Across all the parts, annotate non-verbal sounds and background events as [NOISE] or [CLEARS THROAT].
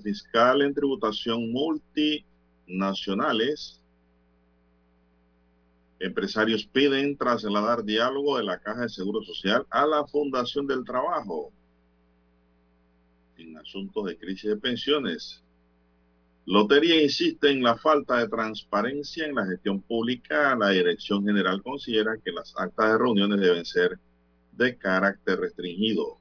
Fiscal en tributación multinacionales. Empresarios piden trasladar diálogo de la Caja de Seguro Social a la Fundación del Trabajo en asuntos de crisis de pensiones. Lotería insiste en la falta de transparencia en la gestión pública. La Dirección General considera que las actas de reuniones deben ser de carácter restringido.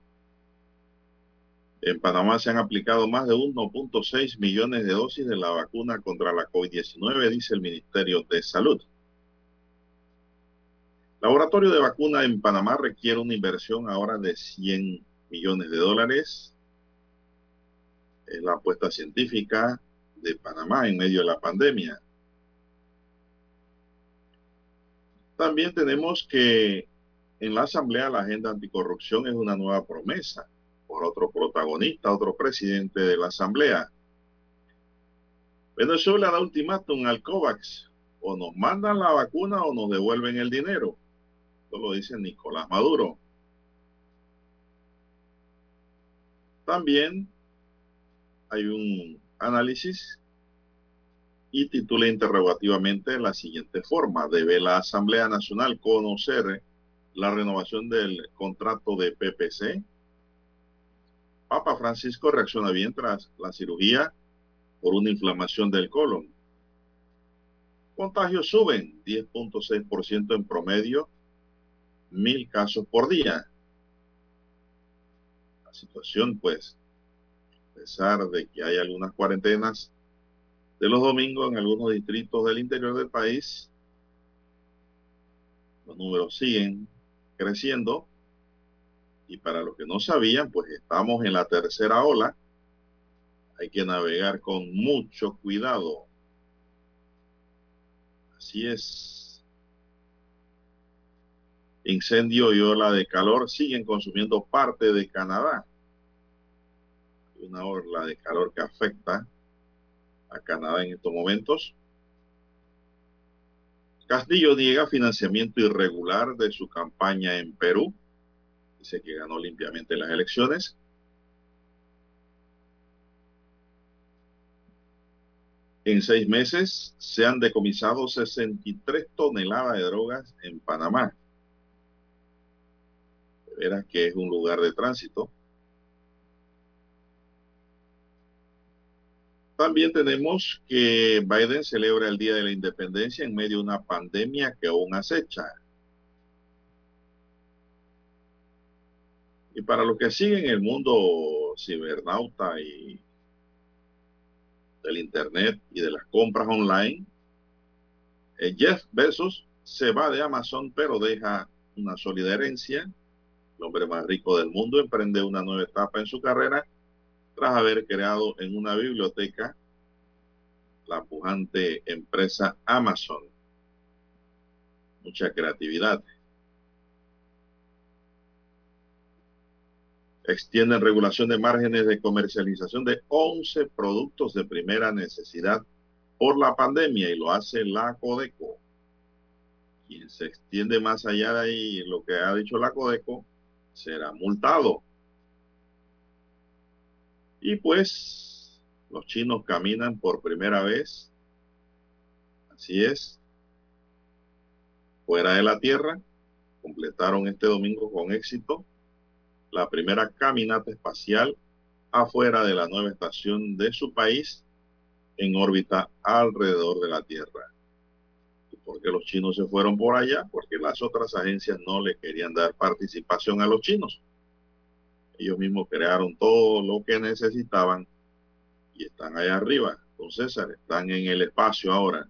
En Panamá se han aplicado más de 1.6 millones de dosis de la vacuna contra la COVID-19, dice el Ministerio de Salud. Laboratorio de vacuna en Panamá requiere una inversión ahora de 100 millones de dólares. Es la apuesta científica de Panamá en medio de la pandemia. También tenemos que en la Asamblea la agenda anticorrupción es una nueva promesa por otro protagonista, otro presidente de la Asamblea. Venezuela da ultimátum al COVAX. O nos mandan la vacuna o nos devuelven el dinero. Esto lo dice Nicolás Maduro. También hay un análisis y titula interrogativamente la siguiente forma. ¿Debe la Asamblea Nacional conocer la renovación del contrato de PPC? Papa Francisco reacciona bien tras la cirugía por una inflamación del colon. Contagios suben 10.6% en promedio, mil casos por día. La situación, pues, a pesar de que hay algunas cuarentenas de los domingos en algunos distritos del interior del país, los números siguen creciendo y para los que no sabían, pues estamos en la tercera ola. Hay que navegar con mucho cuidado. Así es. Incendio y ola de calor siguen consumiendo parte de Canadá. Una ola de calor que afecta a Canadá en estos momentos. Castillo niega financiamiento irregular de su campaña en Perú dice que ganó limpiamente las elecciones. En seis meses se han decomisado 63 toneladas de drogas en Panamá. De veras que es un lugar de tránsito. También tenemos que Biden celebra el Día de la Independencia en medio de una pandemia que aún acecha. Y para los que siguen el mundo cibernauta y del Internet y de las compras online, eh, Jeff Bezos se va de Amazon, pero deja una sólida herencia. El hombre más rico del mundo emprende una nueva etapa en su carrera tras haber creado en una biblioteca la pujante empresa Amazon. Mucha creatividad. Extienden regulación de márgenes de comercialización de 11 productos de primera necesidad por la pandemia y lo hace la Codeco. Quien se extiende más allá de ahí lo que ha dicho la Codeco será multado. Y pues los chinos caminan por primera vez, así es, fuera de la Tierra, completaron este domingo con éxito la primera caminata espacial afuera de la nueva estación de su país en órbita alrededor de la Tierra. ¿Y por qué los chinos se fueron por allá? Porque las otras agencias no le querían dar participación a los chinos. Ellos mismos crearon todo lo que necesitaban y están allá arriba. Entonces están en el espacio ahora.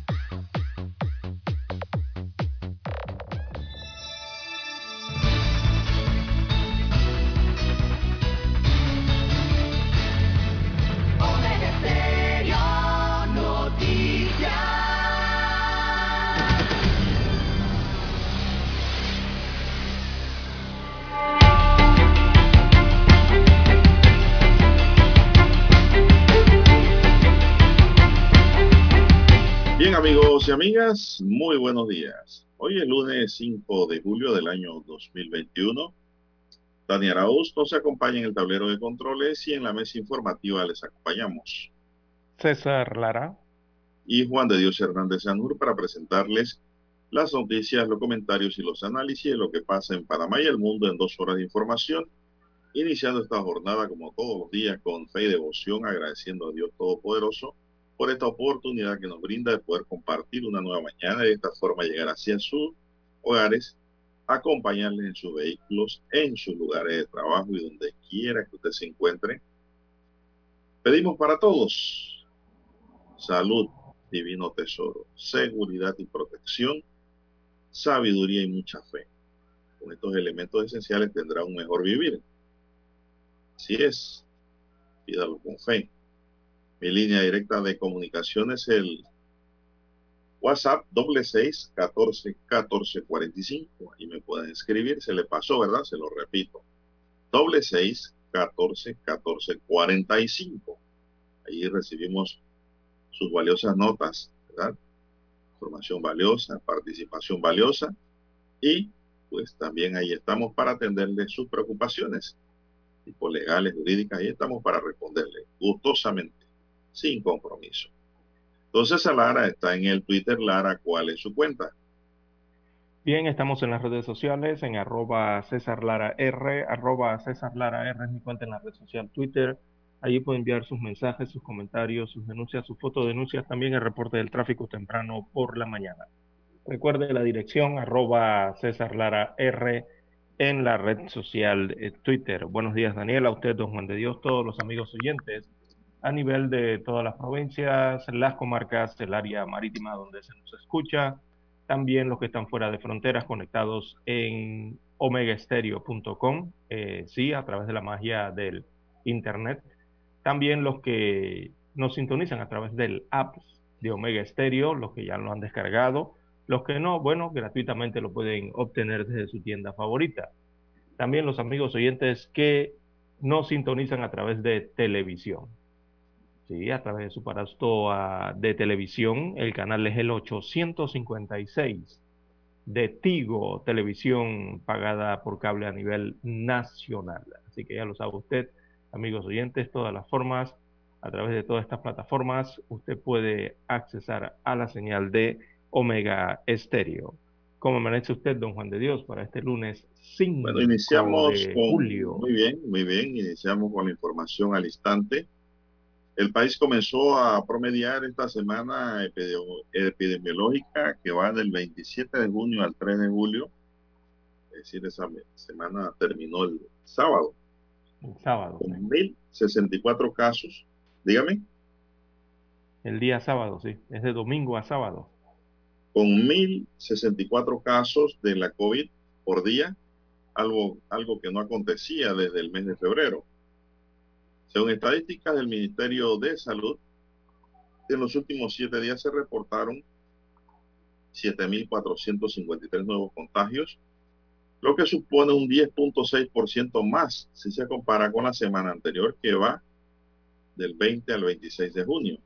Amigos y amigas, muy buenos días. Hoy es lunes 5 de julio del año 2021. Dani Arauz nos acompaña en el tablero de controles y en la mesa informativa les acompañamos. César Lara. Y Juan de Dios Hernández Sanur para presentarles las noticias, los comentarios y los análisis de lo que pasa en Panamá y el mundo en dos horas de información. Iniciando esta jornada como todos los días con fe y devoción, agradeciendo a Dios Todopoderoso por esta oportunidad que nos brinda de poder compartir una nueva mañana y de esta forma llegar hacia sus hogares, acompañarles en sus vehículos, en sus lugares de trabajo y donde quiera que usted se encuentre. Pedimos para todos salud, divino tesoro, seguridad y protección, sabiduría y mucha fe. Con estos elementos esenciales tendrá un mejor vivir. Así es, pídalo con fe. Mi línea directa de comunicación es el WhatsApp doble seis catorce catorce cuarenta y cinco. Ahí me pueden escribir, se le pasó, ¿verdad? Se lo repito. Doble seis catorce catorce cuarenta y cinco. Ahí recibimos sus valiosas notas, ¿verdad? Información valiosa, participación valiosa y pues también ahí estamos para atenderle sus preocupaciones, tipo legales, jurídicas, ahí estamos para responderle gustosamente sin compromiso. Entonces, Lara está en el Twitter. Lara, ¿cuál es su cuenta? Bien, estamos en las redes sociales, en arroba César Lara R, arroba César R es mi cuenta en la red social Twitter. Allí puede enviar sus mensajes, sus comentarios, sus denuncias, sus fotodenuncias, también el reporte del tráfico temprano por la mañana. Recuerde la dirección arroba César Lara R en la red social eh, Twitter. Buenos días, Daniel, a usted, don Juan de Dios, todos los amigos oyentes a nivel de todas las provincias, las comarcas, el área marítima donde se nos escucha, también los que están fuera de fronteras conectados en omegaestereo.com, eh, sí, a través de la magia del Internet, también los que nos sintonizan a través del app de Omega Stereo, los que ya lo han descargado, los que no, bueno, gratuitamente lo pueden obtener desde su tienda favorita. También los amigos oyentes que nos sintonizan a través de televisión. Sí, a través de su aparato de televisión. El canal es el 856 de Tigo, televisión pagada por cable a nivel nacional. Así que ya lo sabe usted, amigos oyentes, todas las formas, a través de todas estas plataformas, usted puede accesar a la señal de Omega Estéreo. ¿Cómo amanece usted, don Juan de Dios, para este lunes 5 Bueno, iniciamos de con... julio? Muy bien, muy bien. Iniciamos con la información al instante. El país comenzó a promediar esta semana epidemi- epidemiológica que va del 27 de junio al 3 de julio. Es decir, esa semana terminó el sábado El sábado, con sí. 1.064 casos. Dígame, el día sábado, sí, es de domingo a sábado. con 1.064 casos de la COVID por día, algo, algo que no acontecía desde el mes de febrero. Según estadísticas del Ministerio de Salud, en los últimos siete días se reportaron 7.453 nuevos contagios lo que supone un 10.6% más si se compara con la semana anterior que va del 20 al 26 de junio.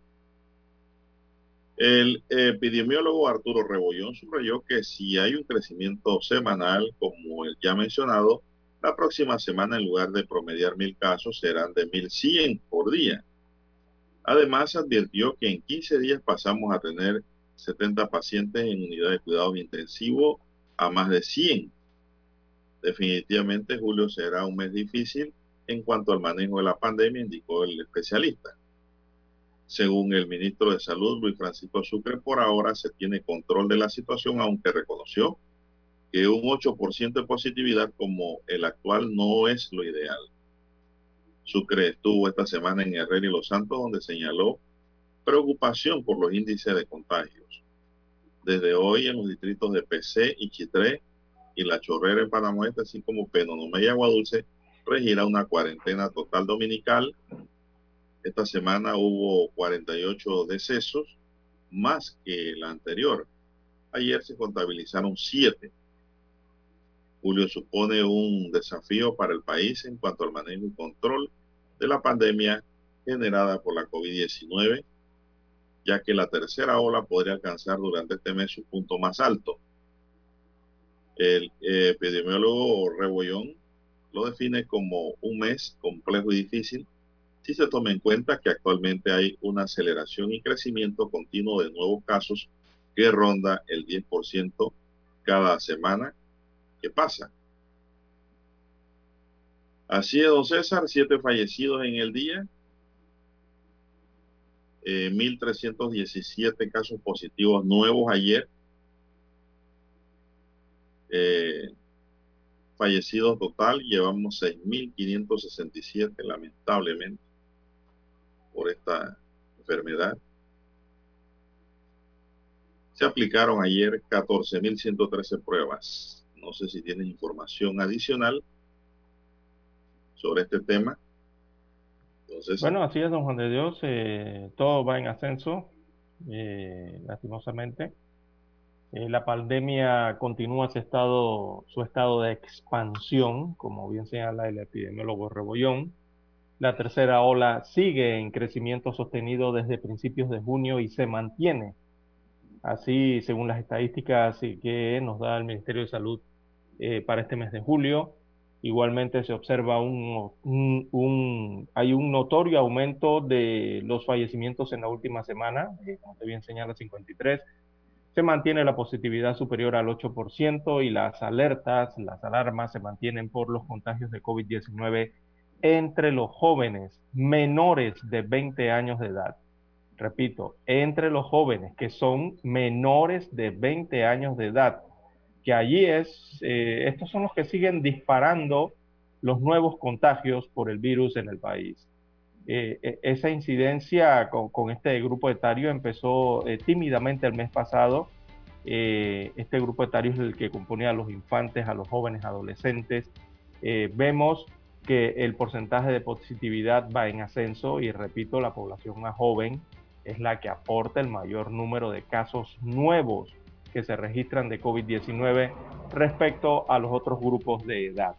El epidemiólogo Arturo Rebollón subrayó que si hay un crecimiento semanal, como el ya mencionado, la próxima semana en lugar de promediar mil casos serán de 1100 por día. Además, advirtió que en 15 días pasamos a tener 70 pacientes en unidad de cuidados intensivos a más de 100. Definitivamente julio será un mes difícil en cuanto al manejo de la pandemia, indicó el especialista. Según el ministro de Salud, Luis Francisco Sucre, por ahora se tiene control de la situación, aunque reconoció que un 8% de positividad como el actual no es lo ideal. Sucre estuvo esta semana en Herrera y Los Santos, donde señaló preocupación por los índices de contagios. Desde hoy en los distritos de PC y Chitré y La Chorrera en Panamá así como Penonomé y Agua Dulce, regirá una cuarentena total dominical. Esta semana hubo 48 decesos, más que la anterior. Ayer se contabilizaron 7. Julio supone un desafío para el país en cuanto al manejo y control de la pandemia generada por la COVID-19, ya que la tercera ola podría alcanzar durante este mes su punto más alto. El epidemiólogo Rebollón lo define como un mes complejo y difícil si se toma en cuenta que actualmente hay una aceleración y crecimiento continuo de nuevos casos que ronda el 10% cada semana que pasa. Así es, don César, siete fallecidos en el día, eh, 1.317 casos positivos nuevos ayer, eh, fallecidos total, llevamos 6.567 lamentablemente por esta enfermedad. Se aplicaron ayer 14.113 pruebas. No sé si tienen información adicional sobre este tema. Entonces, bueno, así es, don Juan de Dios. Eh, todo va en ascenso, eh, lastimosamente. Eh, la pandemia continúa su estado, su estado de expansión, como bien señala el epidemiólogo Rebollón. La tercera ola sigue en crecimiento sostenido desde principios de junio y se mantiene. Así, según las estadísticas que nos da el Ministerio de Salud eh, para este mes de julio, igualmente se observa un, hay un notorio aumento de los fallecimientos en la última semana, eh, como te bien señala 53, se mantiene la positividad superior al 8% y las alertas, las alarmas se mantienen por los contagios de COVID-19 entre los jóvenes menores de 20 años de edad. Repito, entre los jóvenes que son menores de 20 años de edad, que allí es, eh, estos son los que siguen disparando los nuevos contagios por el virus en el país. Eh, e, esa incidencia con, este grupo etario empezó eh, tímidamente el mes pasado. Este grupo etario es el que compone a los infantes, a los jóvenes, adolescentes. vemos que el porcentaje de positividad va en ascenso y repito, la población más joven es la que aporta el mayor número de casos nuevos que se registran de COVID-19 respecto a los otros grupos de edad.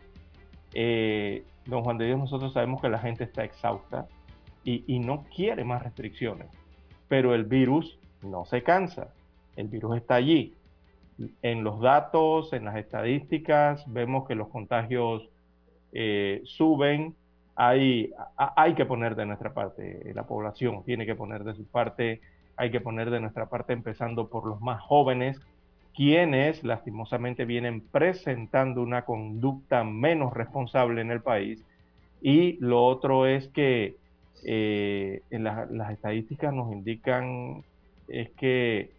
don Juan de Dios, nosotros sabemos que la gente está exhausta, y, no quiere más restricciones. Pero el virus no se cansa, el virus está allí. En los datos, en las estadísticas, vemos que los contagios eh, suben. Hay, hay que poner de nuestra parte, la población tiene que poner de su parte, hay que poner de nuestra parte empezando por los más jóvenes, quienes lastimosamente vienen presentando una conducta menos responsable en el país. Y lo otro es que eh, las estadísticas nos indican es que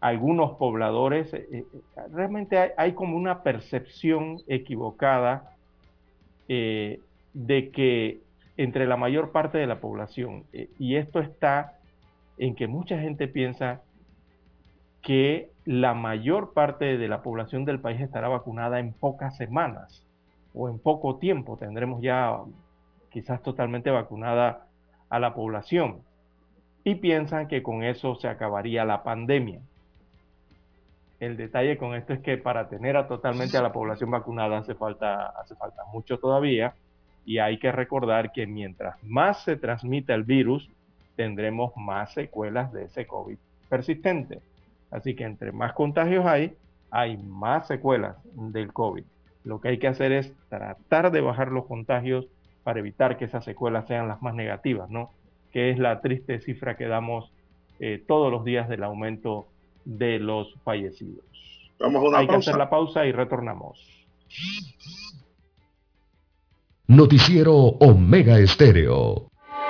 algunos pobladores, eh, eh, realmente hay, como una percepción equivocada de que entre la mayor parte de la población, y esto está en que mucha gente piensa que la mayor parte de la población del país estará vacunada en pocas semanas o en poco tiempo. Tendremos ya quizás totalmente vacunada a la población y piensan que con eso se acabaría la pandemia. el detalle con esto es que para tener a totalmente a la población vacunada hace falta, hace falta mucho todavía y hay que recordar que mientras más se transmita el virus, tendremos más secuelas de ese COVID persistente. Así que entre más contagios hay, hay más secuelas del COVID. Lo que hay que hacer es tratar de bajar los contagios para evitar que esas secuelas sean las más negativas, ¿no? Que es la triste cifra que damos eh, todos los días del aumento de los fallecidos. Vamos a una Hay que hacer la pausa y retornamos. Noticiero Omega Estéreo.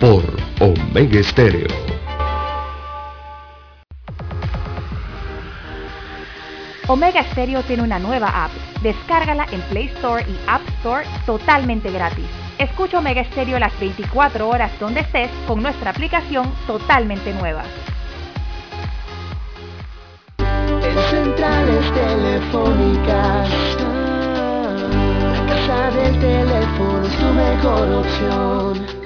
Por Omega Estéreo. Omega Stereo tiene una nueva app. Descárgala en Play Store y App Store totalmente gratis. Escucha Omega Stereo las 24 horas donde estés con nuestra aplicación totalmente nueva. En centrales telefónicas, la casa del teléfono es tu mejor opción.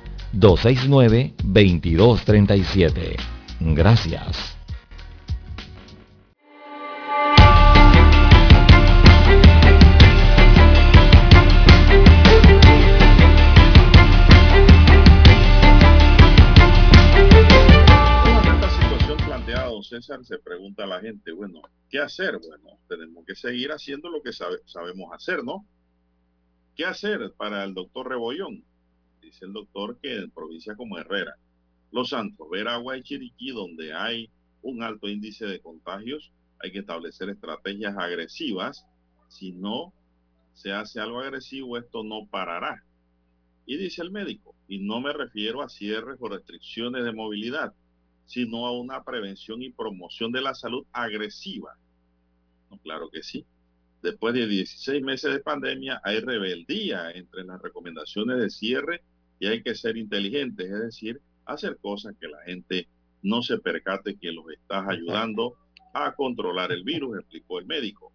269-2237. Gracias. César, se pregunta a la gente, bueno, ¿qué hacer? Bueno, tenemos que seguir haciendo lo que sabe- sabemos hacer, ¿no? ¿Qué hacer para el doctor Rebollón? Dice el doctor que en provincias como Herrera, Los Santos, Veragua y Chiriquí, donde hay un alto índice de contagios, hay que establecer estrategias agresivas. Si no se hace algo agresivo, esto no parará. Y dice el médico, y no me refiero a cierres o restricciones de movilidad, sino a una prevención y promoción de la salud agresiva. Claro que sí. Después de 16 meses de pandemia hay rebeldía entre las recomendaciones de cierre y hay que ser inteligentes, es decir, hacer cosas que la gente no se percate que los estás ayudando a controlar el virus, explicó el médico.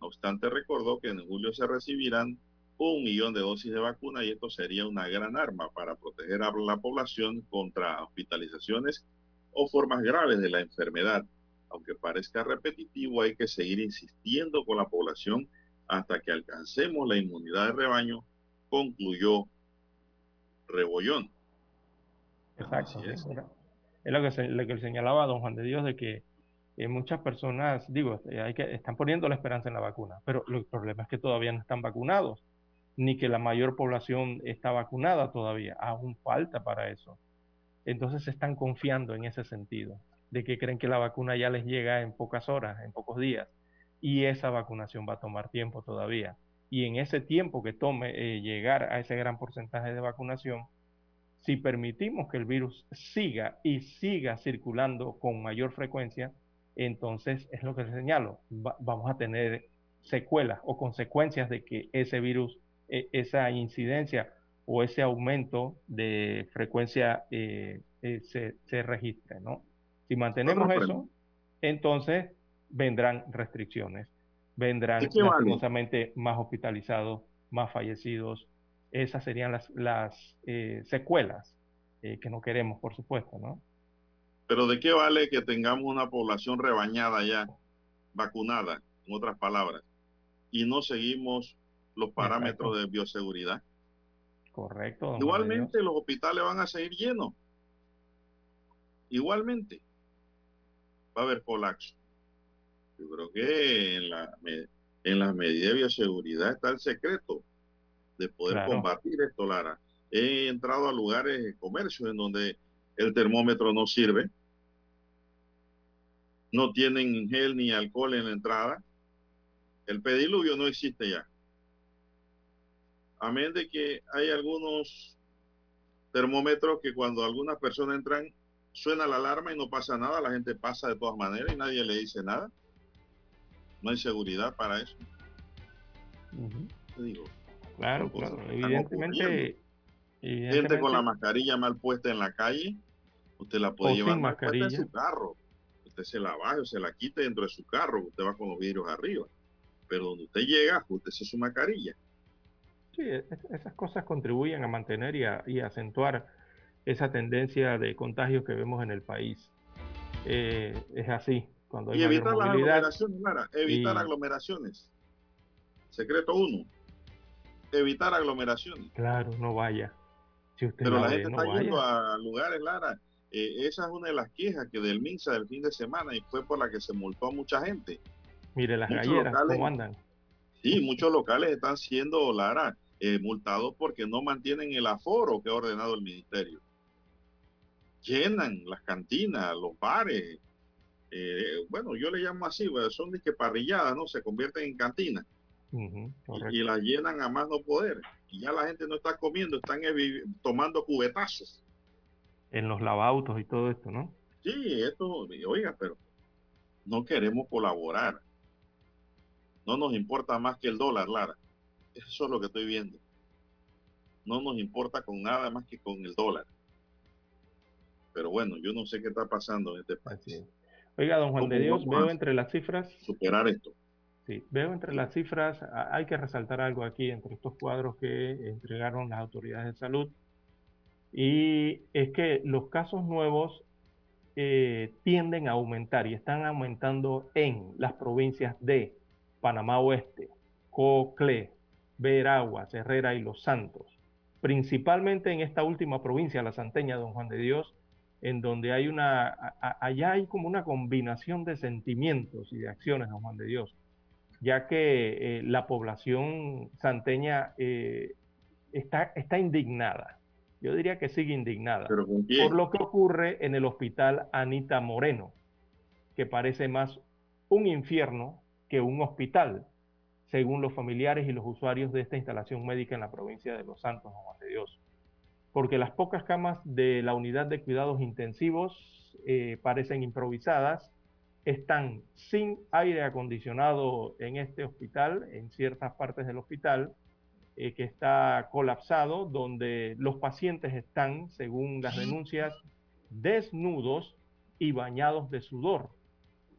No obstante, recordó que en julio se recibirán un millón de dosis de vacuna y esto sería una gran arma para proteger a la población contra hospitalizaciones o formas graves de la enfermedad. Aunque parezca repetitivo, hay que seguir insistiendo con la población hasta que alcancemos la inmunidad de rebaño, concluyó Rebollón. Exacto. Así es. Es lo que, se- lo que señalaba don Juan de Dios de que eh, muchas personas, digo, eh, hay que, están poniendo la esperanza en la vacuna, pero el problema es que todavía no están vacunados, ni que la mayor población está vacunada todavía. Aún falta para eso. Entonces se están confiando en ese sentido, de que creen que la vacuna ya les llega en pocas horas, en pocos días, y esa vacunación va a tomar tiempo todavía. Y en ese tiempo que tome eh, llegar a ese gran porcentaje de vacunación, si permitimos que el virus siga y siga circulando con mayor frecuencia, entonces es lo que les señalo, va- vamos a tener secuelas o consecuencias de que ese virus, eh, esa incidencia o ese aumento de frecuencia eh, eh, se, se registre, ¿no? Si mantenemos eso, entonces vendrán restricciones, vendrán lastimosamente más hospitalizados, más fallecidos, esas serían las, las eh, secuelas eh, que no queremos, por supuesto, ¿no? Pero ¿de qué vale que tengamos una población rebañada ya, vacunada, en otras palabras, y no seguimos los parámetros de bioseguridad? Correcto. Igualmente los hospitales van a seguir llenos. Igualmente va a haber colapso. Yo creo que en la, en las medidas de bioseguridad está el secreto de poder combatir esto, Lara. He entrado a lugares de comercio en donde el termómetro no sirve, no tienen gel ni alcohol en la entrada, el pediluvio no existe ya. Amén de que hay algunos termómetros que cuando algunas personas entran suena la alarma y no pasa nada, la gente pasa de todas maneras y nadie le dice nada. No hay seguridad para eso. digo, claro, claro. Evidentemente, Gente con la mascarilla mal puesta en la calle, usted la puede llevar mal puesta en su carro. Usted se la baje o se la quite dentro de su carro, usted va con los vidrios arriba. Pero donde usted llega, se su mascarilla. Sí, esas cosas contribuyen a mantener y a, y acentuar esa tendencia de contagios que vemos en el país. Eh, es así. Cuando y evitar las aglomeraciones, Lara, evitar aglomeraciones. Secreto uno, evitar aglomeraciones. Claro, no vaya. Pero la, gente está yendo a lugares, Lara. Eh, esa es una de las quejas que del MINSA del fin de semana y fue por la que se multó a mucha gente. Mire las galleras, ¿cómo andan? Sí, muchos locales están siendo, Lara, eh, multados porque no mantienen el aforo que ha ordenado el ministerio. Llenan las cantinas, los bares. Eh, bueno, yo le llamo así, son que parrilladas, ¿no? Se convierten en cantinas y, la llenan a más no poder. Y ya la gente no está comiendo, están tomando cubetazos. En los lavautos y todo esto, ¿no? Sí, esto, oiga, pero no queremos colaborar. No nos importa más que el dólar, Lara. Eso es lo que estoy viendo. No nos importa con nada más que con el dólar. Pero bueno, yo no sé qué está pasando en este país. Oiga, don Juan de Dios, veo entre las cifras. Superar esto. Sí, veo entre las cifras, hay que resaltar algo aquí entre estos cuadros que entregaron las autoridades de salud, y es que los casos nuevos eh, tienden a aumentar y están aumentando en las provincias de Panamá Oeste, Cocle, Veraguas, Herrera y Los Santos, principalmente en esta última provincia, la Santeña, Don Juan de Dios, en donde hay una, allá hay como una combinación de sentimientos y de acciones, Don Juan de Dios ya que eh, la población santeña eh, está, está indignada. Yo diría que sigue indignada por lo que ocurre en el hospital Anita Moreno, que parece más un infierno que un hospital, según los familiares y los usuarios de esta instalación médica en la provincia de Los Santos, Juan de Dios. Porque las pocas camas de la unidad de cuidados intensivos eh, parecen improvisadas están sin aire acondicionado en este hospital, en ciertas partes del hospital, eh, que está colapsado, donde los pacientes están, según las denuncias, desnudos y bañados de sudor.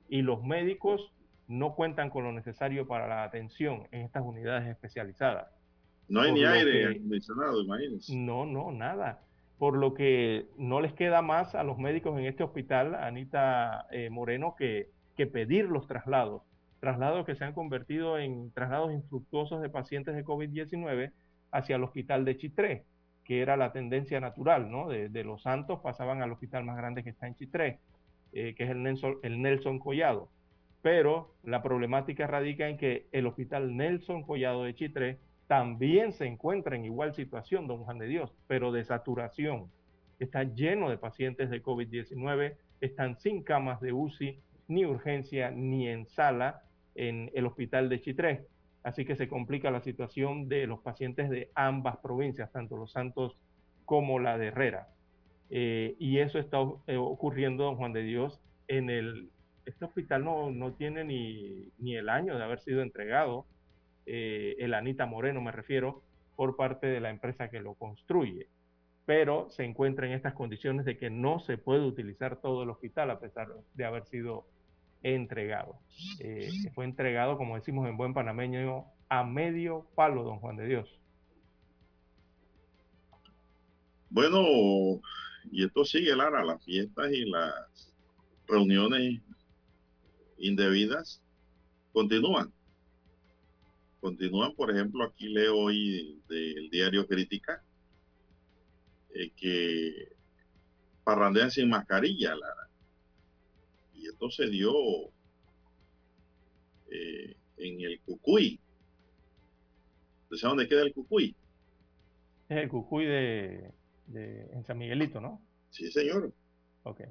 Y los médicos no cuentan con lo necesario para la atención en estas unidades especializadas. No hay ni aire acondicionado, imagínense. No, no, nada por lo que no les queda más a los médicos en este hospital, Anita eh, Moreno, que, que, pedir los traslados, traslados que se han convertido en traslados infructuosos de pacientes de COVID-19 hacia el hospital de Chitré, que era la tendencia natural, ¿no? De, Los Santos pasaban al hospital más grande que está en Chitré, eh, que es el Nelson, el Nelson Collado. Pero la problemática radica en que el hospital Nelson Collado de Chitré también se encuentra en igual situación, don Juan de Dios, pero de saturación. Está lleno de pacientes de COVID-19, están sin camas de UCI, ni urgencia, ni en sala en el hospital de Chitré. Así que se complica la situación de los pacientes de ambas provincias, tanto Los Santos como la de Herrera. Eh, y eso está eh, ocurriendo, don Juan de Dios, en el... Este hospital no, no tiene ni, ni el año de haber sido entregado eh, el Anita Moreno me refiero, por parte de la empresa que lo construye. Pero se encuentra en estas condiciones de que no se puede utilizar todo el hospital a pesar de haber sido entregado. Eh, fue entregado, como decimos en buen panameño, a medio palo, don Juan de Dios. Bueno, y esto sigue, Lara, las fiestas y las reuniones indebidas continúan. Continúan, por ejemplo, aquí leo hoy del diario Crítica eh, que parrandean sin mascarilla, Lara. Y esto se dio eh, en el Cucuy. ¿Usted sabe dónde queda el Cucuy? Es el Cucuy de, en San Miguelito, ¿no? Sí, señor. Ok.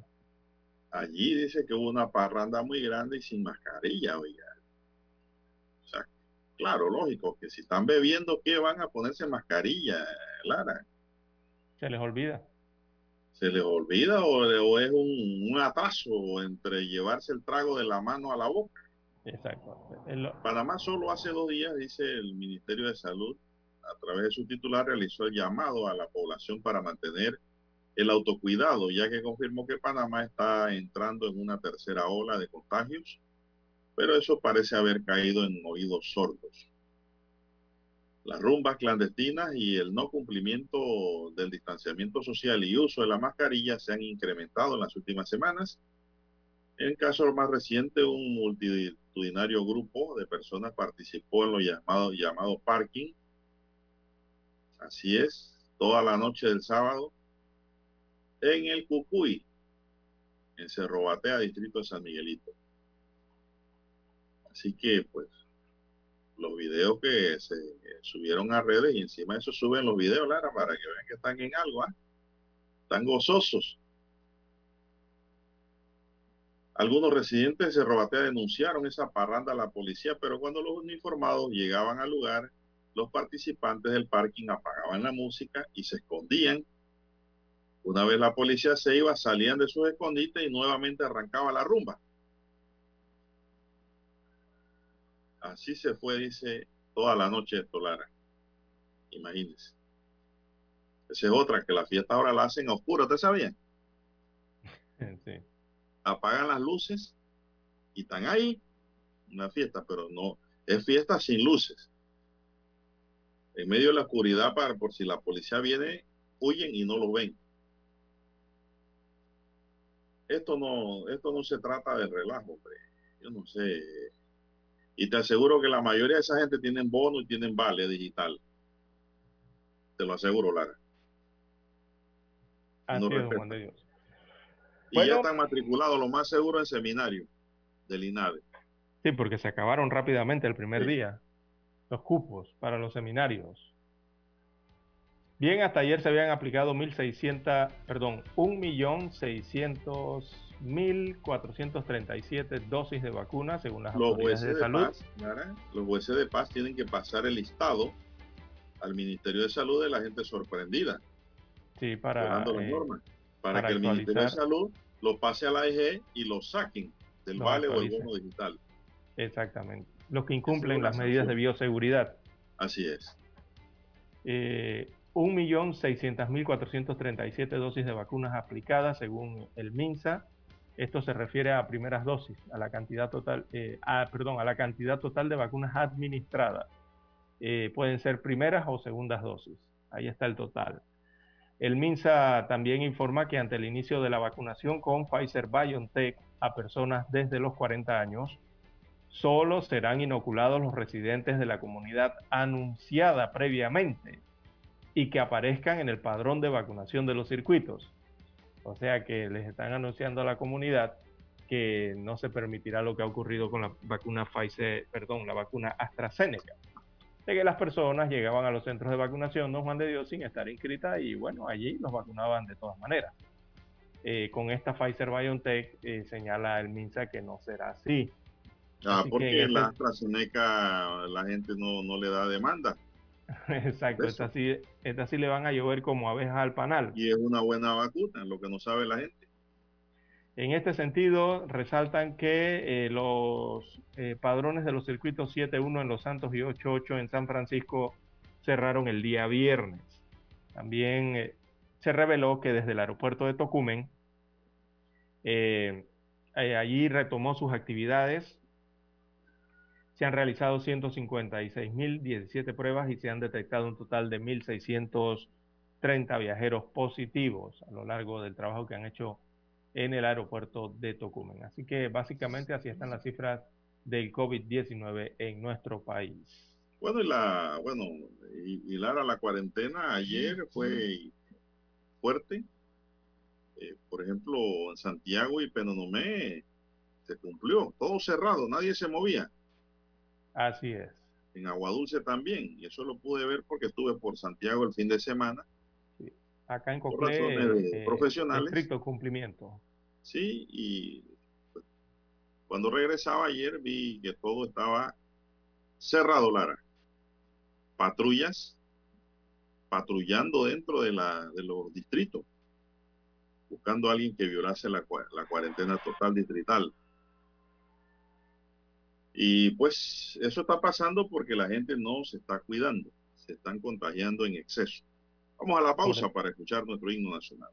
Allí dice que hubo una parranda muy grande y sin mascarilla, oiga. O claro, lógico, que si están bebiendo, ¿qué van a ponerse mascarilla, Lara? Se les olvida. Se les olvida o, es un, un, atraso entre llevarse el trago de la mano a la boca. Exacto. Panamá solo hace dos días, dice el Ministerio de Salud, a través de su titular, realizó el llamado a la población para mantener el autocuidado, ya que confirmó que Panamá está entrando en una tercera ola de contagios, pero eso parece haber caído en oídos sordos. Las rumbas clandestinas y el no cumplimiento del distanciamiento social y uso de la mascarilla se han incrementado en las últimas semanas. En caso más reciente, un multitudinario grupo de personas participó en lo llamado, llamado parking. Así es, toda la noche del sábado, en el Cucuy, en Cerro Batea, distrito de San Miguelito. Así que, pues, los videos que se subieron a redes y encima de eso suben los videos, Lara, para que vean que están en algo, ¿ah? Están gozosos. Algunos residentes de Cerro Batea denunciaron esa parranda a la policía, pero cuando los uniformados llegaban al lugar, los participantes del parking apagaban la música y se escondían una vez la policía se iba, salían de sus escondites y nuevamente arrancaba la rumba. Así se fue, dice, toda la noche de Tolara. Imagínense. Esa es otra, que la fiesta ahora la hacen a oscura, ¿te sabían? [LAUGHS] Sí. Apagan las luces y están ahí, una fiesta, pero no, es fiesta sin luces. En medio de la oscuridad, para, por si la policía viene, huyen y no lo ven esto no, esto no se trata de relajo, hombre. Yo no sé. Y te aseguro que la mayoría de esa gente tienen bono y tienen vale digital. Te lo aseguro, Lara. no es, y ya están matriculados, lo más seguro, en seminario del INADE. Sí, porque se acabaron rápidamente el primer día los cupos para los seminarios. Bien, hasta ayer se habían aplicado 1.600, perdón, 1.600.437 dosis de vacunas según las los autoridades de, salud. los jueces de paz tienen que pasar el listado al Ministerio de Salud de la gente sorprendida. Sí, para, eh, para, que el Ministerio de Salud lo pase a la AIG y lo saquen del vale o el bono digital. Exactamente. Los que incumplen las medidas de bioseguridad. Así es. Eh, 1.600.437 dosis de vacunas aplicadas según el MINSA. Esto se refiere a primeras dosis, a la cantidad total, eh, perdón, a la cantidad total de vacunas administradas. Eh, pueden ser primeras o segundas dosis. Ahí está el total. El MINSA también informa que ante el inicio de la vacunación con Pfizer BioNTech a personas desde los 40 años, solo serán inoculados los residentes de la comunidad anunciada previamente y que aparezcan en el padrón de vacunación de los circuitos. O sea que les están anunciando a la comunidad que no se permitirá lo que ha ocurrido con la vacuna Pfizer, perdón, la vacuna AstraZeneca. De que las personas llegaban a los centros de vacunación, don Juan de Dios, sin estar inscritas y bueno, allí los vacunaban de todas maneras. Eh, con esta Pfizer BioNTech eh, señala el MINSA que no será así. Ah, porque la este AstraZeneca la gente no, no le da demanda. [LAUGHS] Exacto, esta sí, sí le van a llover como abejas al panal. Y es una buena vacuna, lo que no sabe la gente. En este sentido, resaltan que eh, los eh, padrones de los circuitos 7.1 en Los Santos y 8.8 en San Francisco cerraron el día viernes. También eh, se reveló que desde el aeropuerto de Tocumen, allí retomó sus actividades se han realizado 156.017 pruebas y se han detectado un total de 1.630 30 viajeros positivos a lo largo del trabajo que han hecho en el aeropuerto de Tocumen. Así que básicamente así están las cifras del COVID-19 en nuestro país. Bueno, y la, bueno, y, Lara, la cuarentena ayer fue fuerte. Eh, por ejemplo, en Santiago y Penonomé se cumplió, todo cerrado, nadie se movía. Así es. En Aguadulce también, y eso lo pude ver porque estuve por Santiago el fin de semana Acá en Coclé, eh, profesionales. Estricto cumplimiento. Sí, y pues, cuando regresaba ayer vi que todo estaba cerrado, Lara. Patrullas patrullando dentro de, la, de los distritos, buscando a alguien que violase la, la cuarentena total distrital. Y pues eso está pasando porque la gente no se está cuidando, se están contagiando en exceso. Vamos a la pausa para escuchar nuestro himno nacional.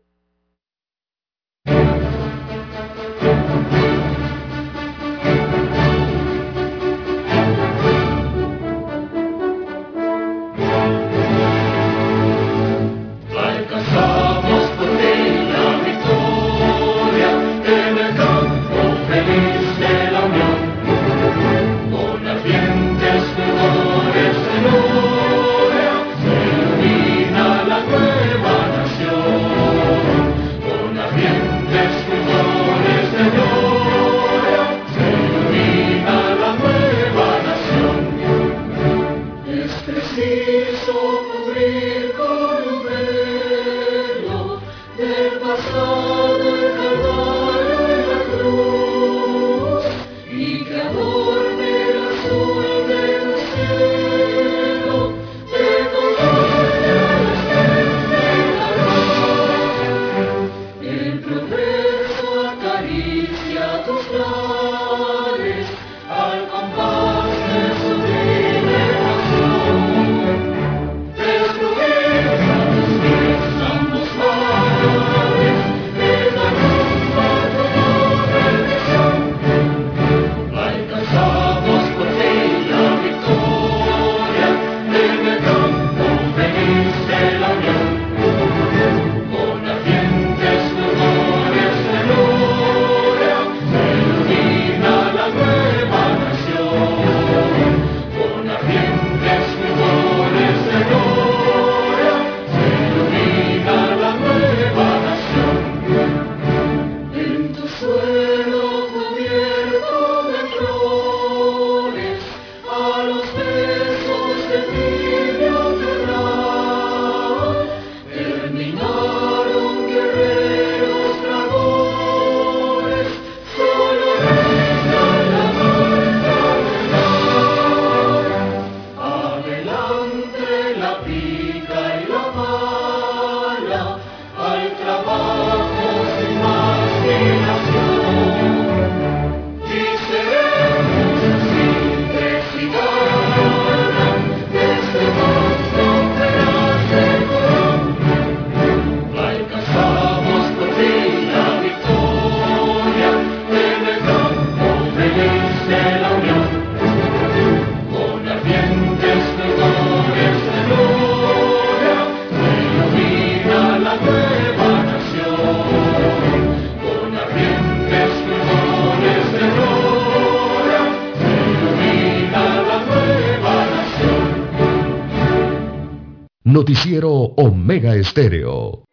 Estéreo.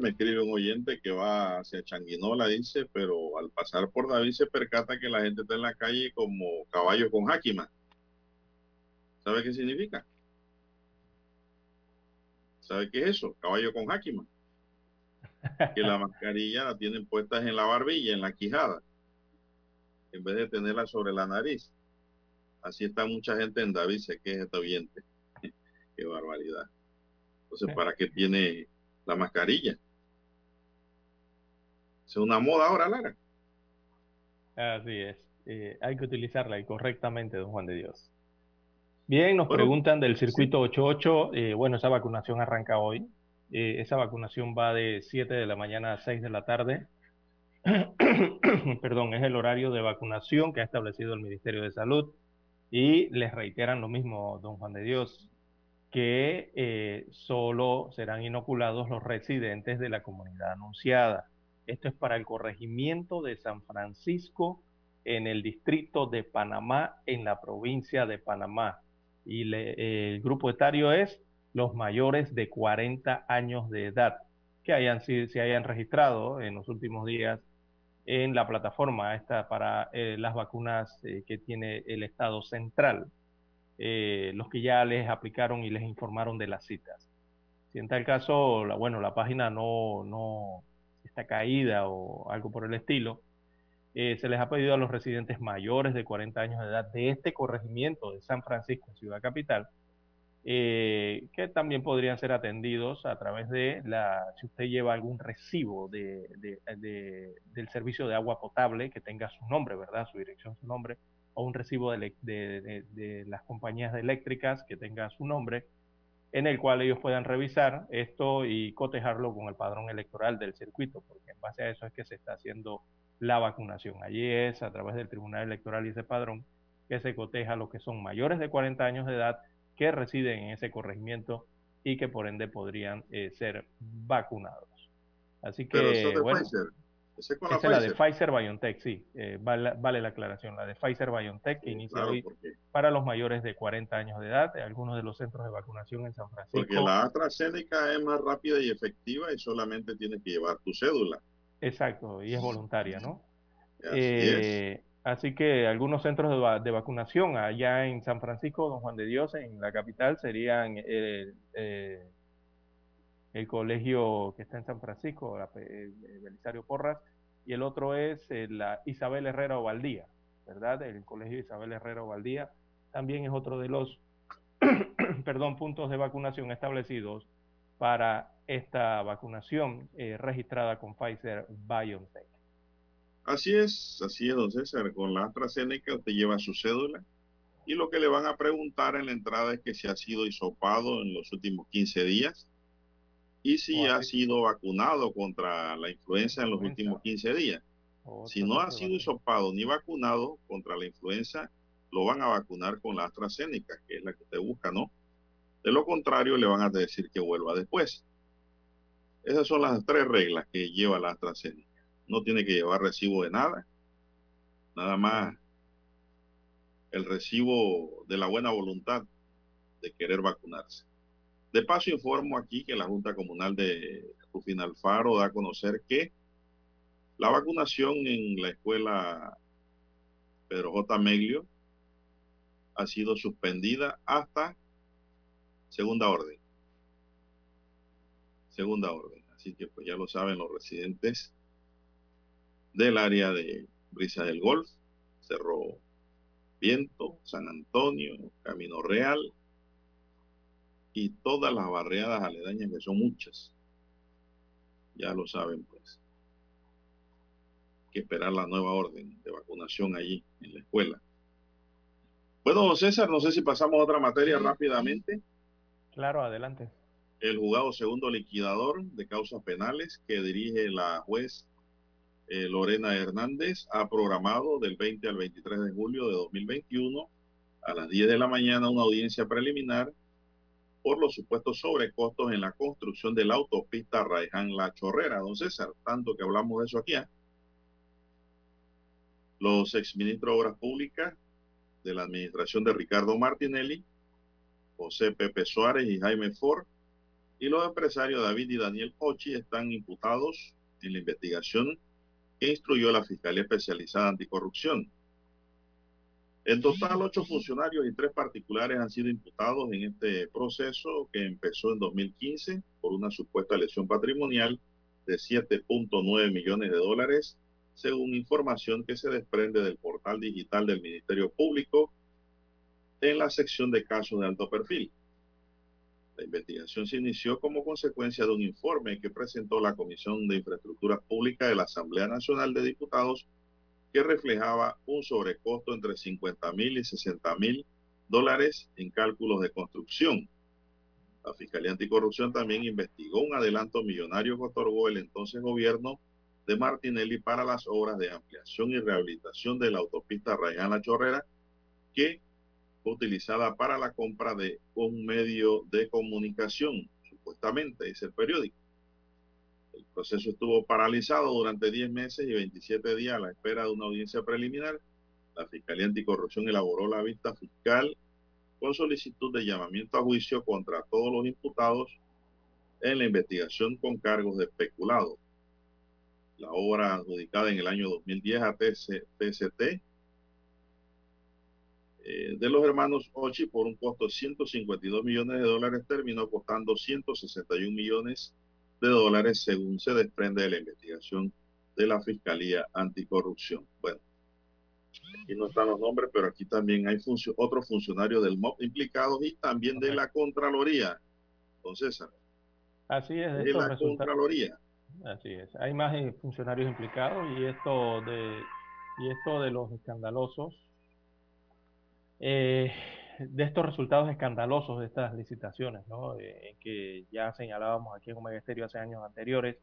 Me escribe un oyente que va hacia Changuinola, dice, pero al pasar por David se percata que la gente está en la calle como caballo con jáquima. ¿Sabe qué significa? ¿Sabe qué es eso? Caballo con jáquima que la mascarilla la tienen puestas en la barbilla, en la quijada, en vez de tenerla sobre la nariz. Así está mucha gente en David, se queja este oyente. [LAUGHS] qué barbaridad. Entonces, ¿para qué tiene la mascarilla? Es una moda ahora, Lara. Así es. Eh, hay que utilizarla correctamente, don Juan de Dios. Bien, nos preguntan del circuito 88. Eh, bueno, esa vacunación arranca hoy Eh, esa vacunación va de 7 de la mañana a 6 de la tarde. [COUGHS] Perdón, es el horario de vacunación que ha establecido el Ministerio de Salud. Y les reiteran lo mismo, don Juan de Dios, que eh, solo serán inoculados los residentes de la comunidad anunciada. Esto es para el corregimiento de San Francisco en el distrito de Panamá, en la provincia de Panamá. Y el grupo etario es los mayores de 40 años de edad que hayan, se hayan registrado en los últimos días en la plataforma esta para eh, las vacunas eh, que tiene el Estado central, eh, los que ya les aplicaron y les informaron de las citas. Si en tal caso, la, bueno, la página no, no está caída o algo por el estilo, se les ha pedido a los residentes mayores de 40 años de edad de este corregimiento de San Francisco, ciudad capital, eh, que también podrían ser atendidos a través de la, si usted lleva algún recibo de, del servicio de agua potable que tenga su nombre, ¿verdad? Su dirección, su nombre, o un recibo de, las compañías eléctricas que tenga su nombre, en el cual ellos puedan revisar esto y cotejarlo con el padrón electoral del circuito, porque en base a eso es que se está haciendo la vacunación. Allí es a través del Tribunal Electoral y ese padrón que se coteja los que son mayores de 40 años de edad que residen en ese corregimiento y que por ende podrían eh, ser vacunados. Así que, bueno, esa es la de Pfizer BioNTech, sí, eh, vale, la aclaración, la de Pfizer BioNTech que inicia hoy para los mayores de 40 años de edad, algunos de los centros de vacunación en San Francisco. Porque la AstraZeneca es más rápida y efectiva y solamente tienes que llevar tu cédula. Exacto, y es voluntaria, ¿no? Así eh, Así que algunos centros de, vacunación allá en San Francisco, Don Juan de Dios, en la capital, serían eh, eh, el colegio que está en San Francisco, el Belisario Porras, y el otro es eh, la Isabel Herrera Ovaldía, ¿verdad? El colegio Isabel Herrera Ovaldía también es otro de los [CLEARS THROAT] perdón, puntos de vacunación establecidos para esta vacunación registrada con Pfizer BioNTech. Así es, así es, don César. Con la AstraZeneca usted lleva su cédula y lo que le van a preguntar en la entrada es que si ha sido hisopado en los últimos 15 días y si ha sido vacunado contra la influenza en los últimos 15 días. Si no ha sido hisopado ni vacunado contra la influenza, lo van a vacunar con la AstraZeneca, que es la que usted busca, ¿no? De lo contrario, le van a decir que vuelva después. Esas son las tres reglas que lleva la AstraZeneca no tiene que llevar recibo de nada, nada más el recibo de la buena voluntad de querer vacunarse. De paso, informo aquí que la Junta Comunal de Rufín Alfaro da a conocer que la vacunación en la escuela Pedro J. Meglio ha sido suspendida hasta segunda orden. Segunda orden. Así que pues ya lo saben los residentes del área de Brisa del Golf, Cerro Viento, San Antonio, Camino Real y todas las barriadas aledañas que son muchas. Ya lo saben pues. que esperar la nueva orden de vacunación allí en la escuela. Bueno, don César, no sé si pasamos a otra materia rápidamente. Claro, adelante. El juzgado segundo liquidador de causas penales que dirige la juez eh, Lorena Hernández ha programado del 20 al 23 de julio de 2021 a las 10 de la mañana una audiencia preliminar por los supuestos sobrecostos en la construcción de la autopista Raiján La Chorrera. Don César, tanto que hablamos de eso aquí. ¿eh? Los exministros de Obras Públicas de la administración de Ricardo Martinelli, José Pepe Suárez y Jaime Ford, y los empresarios David y Daniel Pochi están imputados en la investigación que instruyó la Fiscalía Especializada Anticorrupción. En total, ocho funcionarios y tres particulares han sido imputados en este proceso que empezó en 2015 por una supuesta lesión patrimonial de 7.9 millones de dólares, según información que se desprende del portal digital del Ministerio Público en la sección de casos de alto perfil. La investigación se inició como consecuencia de un informe que presentó la Comisión de Infraestructuras Públicas de la Asamblea Nacional de Diputados que reflejaba un sobrecosto entre 50 mil y 60 mil dólares en cálculos de construcción. La Fiscalía Anticorrupción también investigó un adelanto millonario que otorgó el entonces gobierno de Martinelli para las obras de ampliación y rehabilitación de la autopista Rayán La Chorrera, que utilizada para la compra de un medio de comunicación, supuestamente, dice el periódico. El proceso estuvo paralizado durante 10 meses y 27 días a la espera de una audiencia preliminar. La Fiscalía Anticorrupción elaboró la vista fiscal con solicitud de llamamiento a juicio contra todos los imputados en la investigación con cargos de especulado. La obra adjudicada en el año 2010 a TCT eh, de los hermanos Ochi por un costo de 152 millones de dólares terminó costando 161 millones de dólares según se desprende de la investigación de la Fiscalía Anticorrupción. Bueno, aquí no están los nombres, pero aquí también hay otros funcionarios del MOP implicados y también de la Contraloría, don César. Así es. De la Contraloría. Así es. Hay más eh, funcionarios implicados y esto de, y esto de los escandalosos, eh, de estos resultados escandalosos de estas licitaciones, ¿no? Eh, que ya señalábamos aquí en Omega hace años anteriores,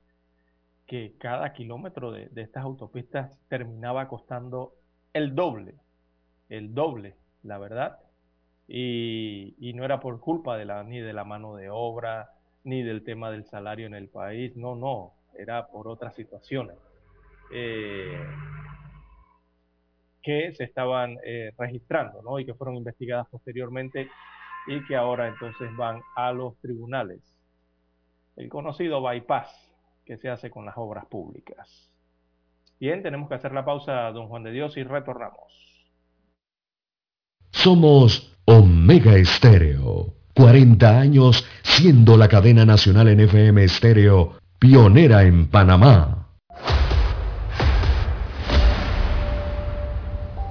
que cada kilómetro de, de estas autopistas terminaba costando el doble, el doble, la verdad. Y, no era por culpa de la, ni de la mano de obra, ni del tema del salario en el país, no, no, era por otras situaciones eh, que se estaban eh, registrando ¿no? y que fueron investigadas posteriormente y que ahora entonces van a los tribunales. El conocido bypass que se hace con las obras públicas. Bien, tenemos que hacer la pausa, don Juan de Dios, y retornamos. Somos Omega Estéreo. 40 años siendo la cadena nacional en FM Estéreo, pionera en Panamá.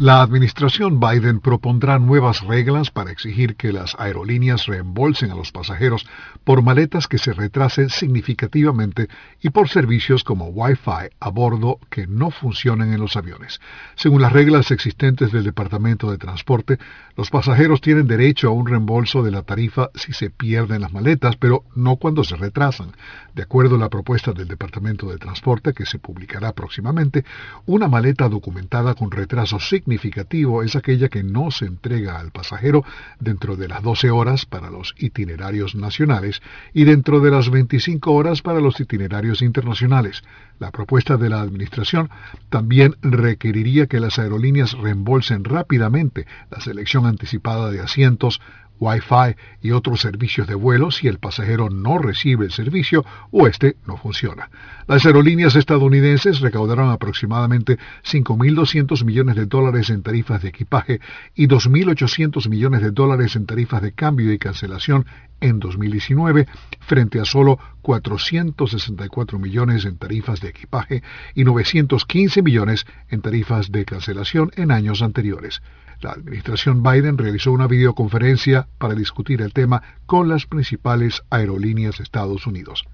La administración Biden propondrá nuevas reglas para exigir que las aerolíneas reembolsen a los pasajeros por maletas que se retrasen significativamente y por servicios como Wi-Fi a bordo que no funcionen en los aviones. Según las reglas existentes del Departamento de Transporte, los pasajeros tienen derecho a un reembolso de la tarifa si se pierden las maletas, pero no cuando se retrasan. De acuerdo a la propuesta del Departamento de Transporte, que se publicará próximamente, una maleta documentada con retraso significativo es aquella que no se entrega al pasajero dentro de las 12 horas para los itinerarios nacionales y dentro de las 25 horas para los itinerarios internacionales. La propuesta de la Administración también requeriría que las aerolíneas reembolsen rápidamente la selección anticipada de asientos, Wi-Fi y otros servicios de vuelo si el pasajero no recibe el servicio o este no funciona. Las aerolíneas estadounidenses recaudaron aproximadamente 5.200 millones de dólares en tarifas de equipaje y 2.800 millones de dólares en tarifas de cambio y cancelación en 2019 frente a solo 464 millones en tarifas de equipaje y 915 millones en tarifas de cancelación en años anteriores. La administración Biden realizó una videoconferencia para discutir el tema con las principales aerolíneas de Estados Unidos.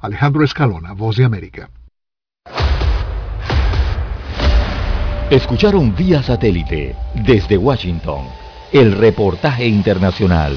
Alejandro Escalona, Voz de América. Escucharon vía satélite desde Washington el reportaje internacional.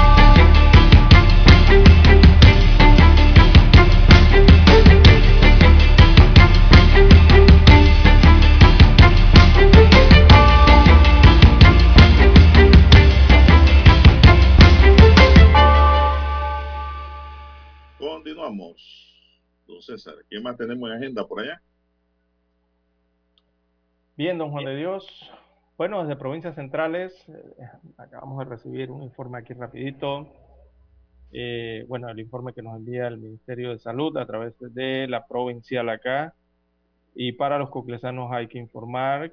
Continuamos. Don César, ¿qué más tenemos en agenda por allá? Bien, don Juan de Dios. Bueno, desde provincias centrales, eh, acabamos de recibir un informe aquí rapidito. Eh, bueno, el informe que nos envía el Ministerio de Salud a través de la provincial acá. Y para los coclesanos hay que informar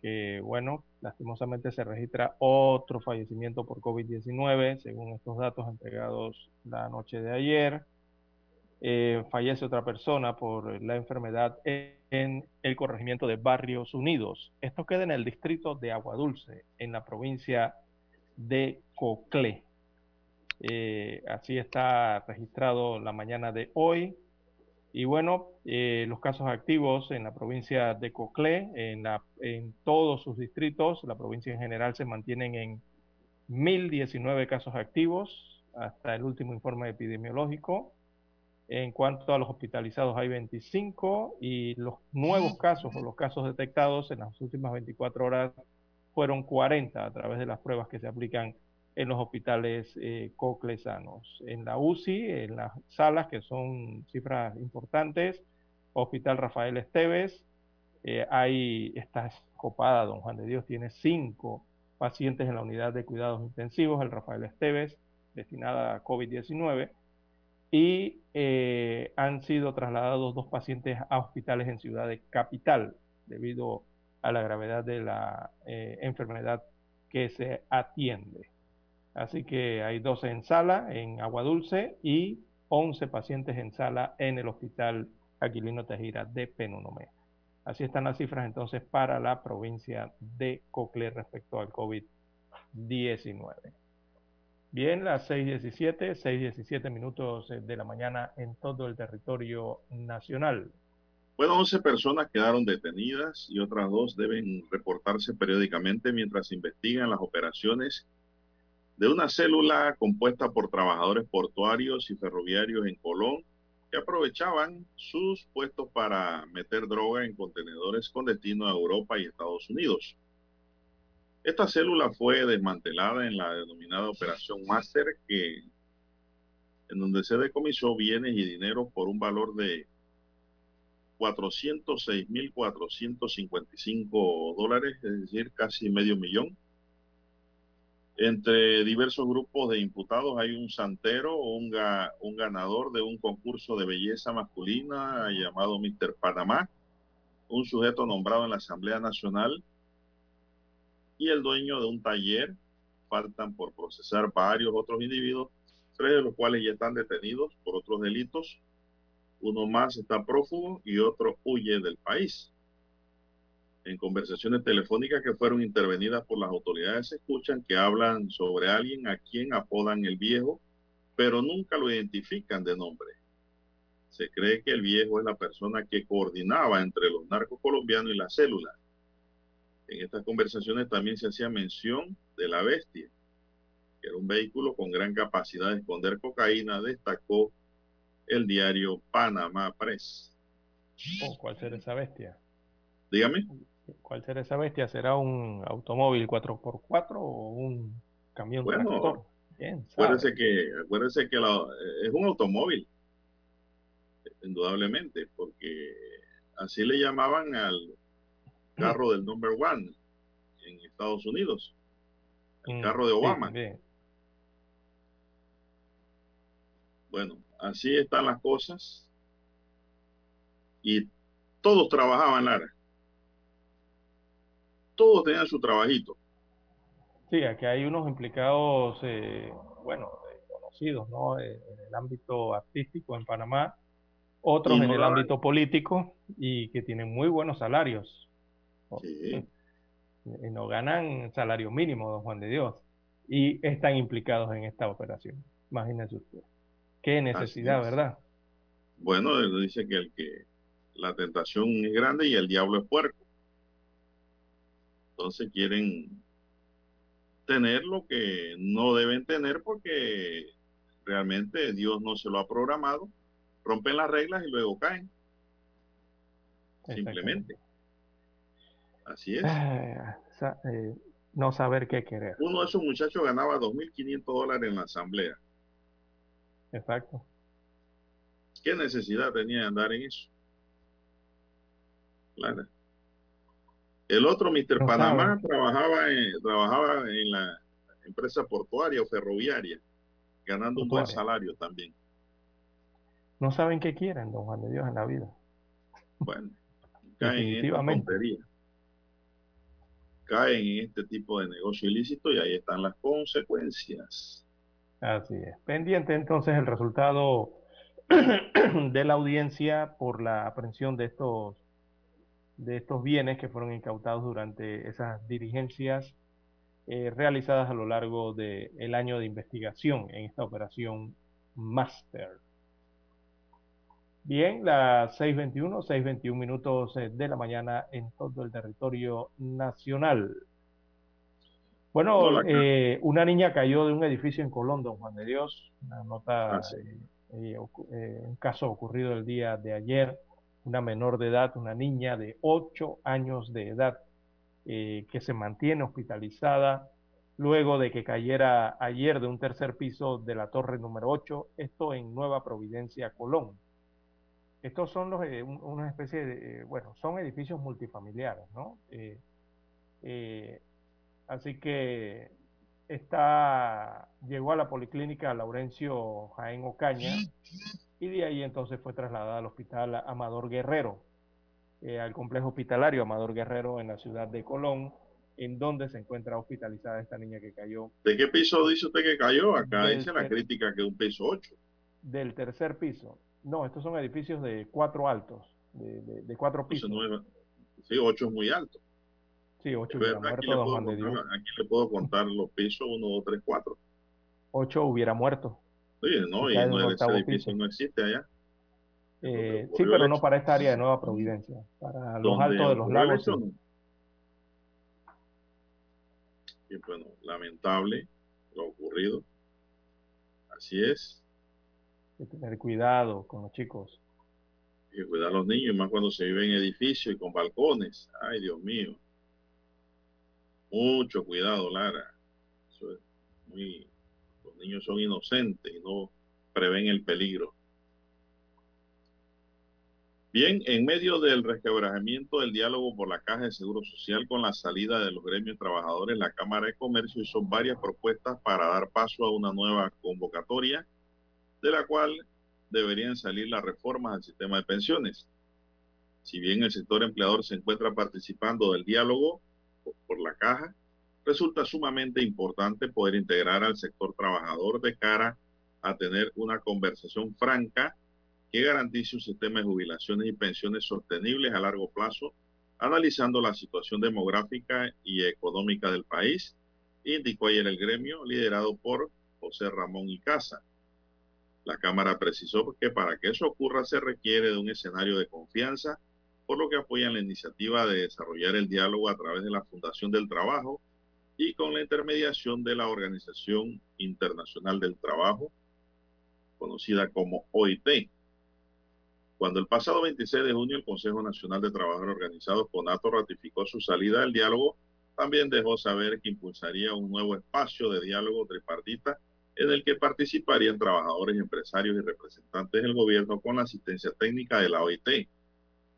que, bueno, lastimosamente se registra otro fallecimiento por COVID-19, según estos datos entregados la noche de ayer. Eh, fallece otra persona por la enfermedad en el corregimiento de Barrios Unidos. Esto queda en el distrito de Aguadulce, en la provincia de Coclé. Eh, así está registrado la mañana de hoy. Y bueno, eh, los casos activos en la provincia de Coclé, en, en todos sus distritos, la provincia en general se mantienen en 1.019 casos activos hasta el último informe epidemiológico. En cuanto a los hospitalizados, hay 25 y los nuevos casos o los casos detectados en las últimas 24 horas fueron 40 a través de las pruebas que se aplican en los hospitales eh, coclesanos. En la UCI, en las salas, que son cifras importantes, Hospital Rafael Esteves, eh, hay, está copada, don Juan de Dios tiene cinco pacientes en la unidad de cuidados intensivos, el Rafael Esteves, destinada a COVID-19, y eh, han sido trasladados dos pacientes a hospitales en Ciudad de Capital debido a la gravedad de la eh, enfermedad que se atiende. Así que hay 12 en sala en Agua Dulce y 11 pacientes en sala en el Hospital Aquilino Tejira de Penunomé. Así están las cifras entonces para la provincia de Cocle respecto al COVID-19. Bien, las 6.17, 6.17 minutos eh, de la mañana en todo el territorio nacional. Bueno, 11 personas quedaron detenidas y otras dos deben reportarse periódicamente mientras investigan las operaciones de una célula compuesta por trabajadores portuarios y ferroviarios en Colón que aprovechaban sus puestos para meter droga en contenedores con destino a Europa y Estados Unidos. Esta célula fue desmantelada en la denominada Operación Master, que, en donde se decomisó bienes y dinero por un valor de 406.455 dólares, es decir, casi medio millón. Entre diversos grupos de imputados hay un santero, un, un ganador de un concurso de belleza masculina llamado Mr. Panamá, un sujeto nombrado en la Asamblea Nacional, y el dueño de un taller. Faltan por procesar varios otros individuos, tres de los cuales ya están detenidos por otros delitos. Uno más está prófugo y otro huye del país. En conversaciones telefónicas que fueron intervenidas por las autoridades se escuchan que hablan sobre alguien a quien apodan el viejo, pero nunca lo identifican de nombre. Se cree que el viejo es la persona que coordinaba entre los narcos colombianos y la célula en estas conversaciones también se hacía mención de la bestia, que era un vehículo con gran capacidad de esconder cocaína, destacó el diario Panamá Press. Oh, ¿Cuál será esa bestia? Dígame. ¿Cuál será esa bestia? ¿Será un automóvil 4x4 o un camión bueno, tractor? acuérdese que, acuérdese que es un automóvil, indudablemente, porque así le llamaban al, carro del number one en Estados Unidos, el mm, carro de Obama. Bueno, así están las cosas. Y todos trabajaban, Lara. Todos tenían su trabajito. Sí, aquí hay unos implicados, eh, bueno, conocidos, ¿no? Eh, en el ámbito artístico en Panamá, otros en el ámbito político y que tienen muy buenos salarios. Sí. Y no ganan salario mínimo, don Juan de Dios. Y están implicados en esta operación. Imagínese usted. Qué necesidad, ¿verdad? Bueno, él dice que el que la tentación es grande y el diablo es puerco. Entonces quieren tener lo que no deben tener porque realmente Dios no se lo ha programado. Rompen las reglas y luego caen. Simplemente. Así es. Ah, eh, no saber qué querer. Uno de esos muchachos ganaba 2.500 dólares en la asamblea. Exacto. ¿Qué necesidad tenía de andar en eso? Claro. El otro, Mr. Panamá, trabajaba en, trabajaba en la empresa portuaria o ferroviaria, ganando un buen salario también. No saben qué quieren, don Juan de Dios, en la vida. Bueno, [LAUGHS] caen en tontería. Caen en este tipo de negocio ilícito y ahí están las consecuencias. Así es. Pendiente entonces el resultado [CLEARS THROAT] de la audiencia por la aprehensión de estos de estos bienes que fueron incautados durante esas dirigencias eh, realizadas a lo largo del año de investigación en esta operación Master. Bien, las 6.21, 6.21 minutos eh, de la mañana en todo el territorio nacional. Bueno, eh, una niña cayó de un edificio en Colón, don Juan de Dios. Una nota, ah, un caso ocurrido el día de ayer una menor de edad, una niña de 8 años de edad, eh, que se mantiene hospitalizada luego de que cayera ayer de un tercer piso de la torre número 8, esto en Nueva Providencia, Colón. Estos son los, eh, una especie de, eh, bueno, son edificios multifamiliares, ¿no? así que está, llegó a la policlínica Laurencio Jaén Ocaña y de ahí entonces fue trasladada al hospital Amador Guerrero, eh, al complejo hospitalario Amador Guerrero en la ciudad de Colón, en donde se encuentra hospitalizada esta niña que cayó. ¿De qué piso dice usted que cayó? Acá dice la crítica que es un piso 8. Del tercer piso. No, estos son edificios de cuatro altos, de, cuatro pisos. sí, ocho es muy alto. Sí, ocho hubiera muerto, Aquí le puedo contar los pisos, uno, dos, tres, cuatro. Ocho hubiera muerto. Oye, no, y no, ese edificio no existe allá. Eh, sí, pero no para esta área de Nueva Providencia, para los altos de los lagos. Y bueno, lamentable lo ocurrido. Así es. Tener cuidado con los chicos. Que cuidar a los niños, más cuando se vive en edificios y con balcones. Ay, Dios mío. Mucho cuidado, Lara. Eso es muy los niños son inocentes y no prevén el peligro. Bien, en medio del resquebrajamiento del diálogo por la Caja de Seguro Social con la salida de los gremios trabajadores, la Cámara de Comercio hizo varias propuestas para dar paso a una nueva convocatoria, de la cual deberían salir las reformas al sistema de pensiones. Si bien el sector empleador se encuentra participando del diálogo por la caja, resulta sumamente importante poder integrar al sector trabajador de cara a tener una conversación franca que garantice un sistema de jubilaciones y pensiones sostenibles a largo plazo, analizando la situación demográfica y económica del país, indicó ayer el gremio liderado por José Ramón Icaza. La Cámara precisó que para que eso ocurra se requiere de un escenario de confianza, por lo que apoyan la iniciativa de desarrollar el diálogo a través de la Fundación del Trabajo y con la intermediación de la Organización Internacional del Trabajo, conocida como OIT. Cuando el pasado 26 de junio el Consejo Nacional de Trabajadores Organizados, CONATO, ratificó su salida del diálogo, también dejó saber que impulsaría un nuevo espacio de diálogo tripartita en el que participarían trabajadores, empresarios y representantes del gobierno con la asistencia técnica de la OIT.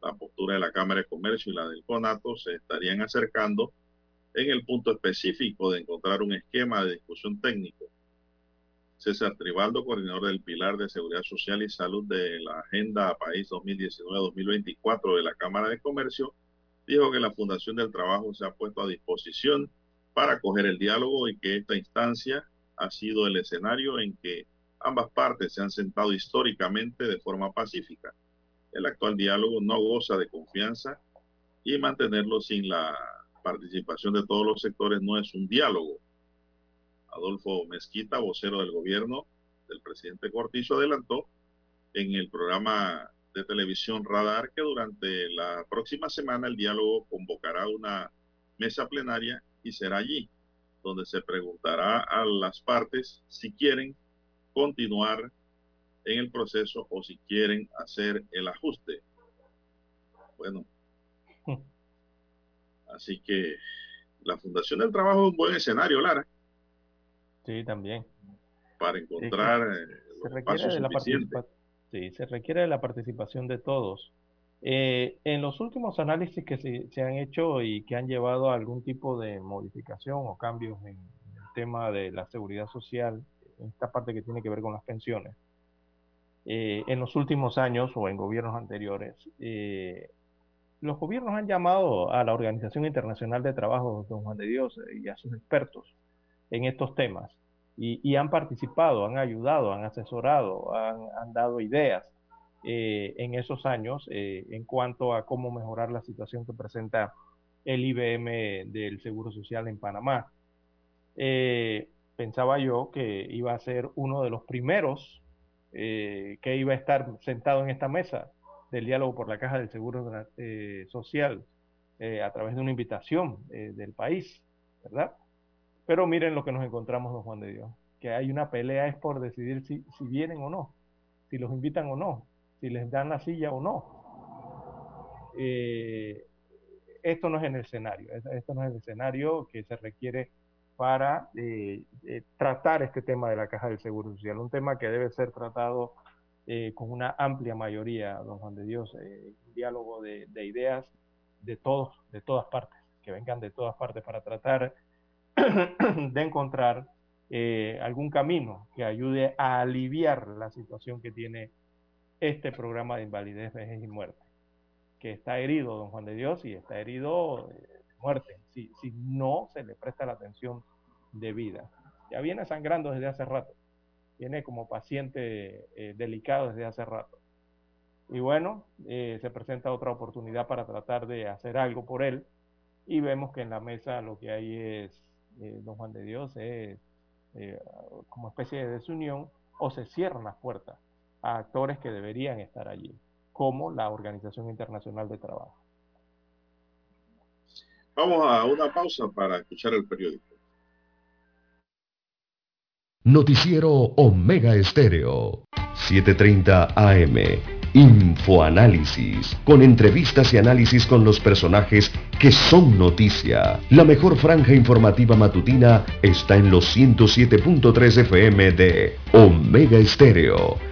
La postura de la Cámara de Comercio y la del CONATO se estarían acercando en el punto específico de encontrar un esquema de discusión técnico. César Tribaldo, coordinador del Pilar de Seguridad Social y Salud de la Agenda País 2019-2024 de la Cámara de Comercio, dijo que la Fundación del Trabajo se ha puesto a disposición para acoger el diálogo y que esta instancia ha sido el escenario en que ambas partes se han sentado históricamente de forma pacífica. El actual diálogo no goza de confianza y mantenerlo sin la participación de todos los sectores no es un diálogo. Adolfo Mezquita, vocero del gobierno del presidente Cortizo, adelantó en el programa de televisión Radar que durante la próxima semana el diálogo convocará una mesa plenaria y será allí donde se preguntará a las partes si quieren continuar en el proceso o si quieren hacer el ajuste. Bueno, Así que la Fundación del Trabajo es un buen escenario, Lara. Sí, también. Para encontrar eh, se requiere de la Sí, se requiere de la participación de todos. Eh, en los últimos análisis que se, han hecho y que han llevado a algún tipo de modificación o cambios en el tema de la seguridad social, en esta parte que tiene que ver con las pensiones, eh, en los últimos años o en gobiernos anteriores, los gobiernos han llamado a la Organización Internacional de Trabajo, don Juan de Dios, y a sus expertos en estos temas, y, han participado, han ayudado, han asesorado, han, dado ideas eh, en esos años eh, en cuanto a cómo mejorar la situación que presenta el IBM del Seguro Social en Panamá. Eh, pensaba yo que iba a ser uno de los primeros que iba a estar sentado en esta mesa del diálogo por la Caja del Seguro eh, Social eh, a través de una invitación eh, del país, ¿verdad? Pero miren lo que nos encontramos, don Juan de Dios, que hay una pelea es por decidir si, si vienen o no, si los invitan o no, si les dan la silla o no. esto no es el escenario, esto no es el escenario que se requiere para tratar este tema de la caja del Seguro Social, un tema que debe ser tratado eh, con una amplia mayoría, don Juan de Dios, eh, un diálogo de, ideas de todos, de todas partes, que vengan de todas partes para tratar [CLEARS THROAT] de encontrar eh, algún camino que ayude a aliviar la situación que tiene este programa de invalidez, vejez y muerte, que está herido, don Juan de Dios, y está herido de muerte, si, si no se le presta la atención debida. Ya viene sangrando desde hace rato tiene como paciente eh, delicado desde hace rato. Y bueno, eh, se presenta otra oportunidad para tratar de hacer algo por él y vemos que en la mesa lo que hay es, eh, don Juan de Dios, es como especie de desunión o se cierran las puertas a actores que deberían estar allí, como la Organización Internacional de Trabajo. Vamos a una pausa para escuchar el periódico. Noticiero Omega Estéreo. 7.30 AM. Infoanálisis. Con entrevistas y análisis con los personajes que son noticia. La mejor franja informativa matutina está en los 107.3 FM de Omega Estéreo.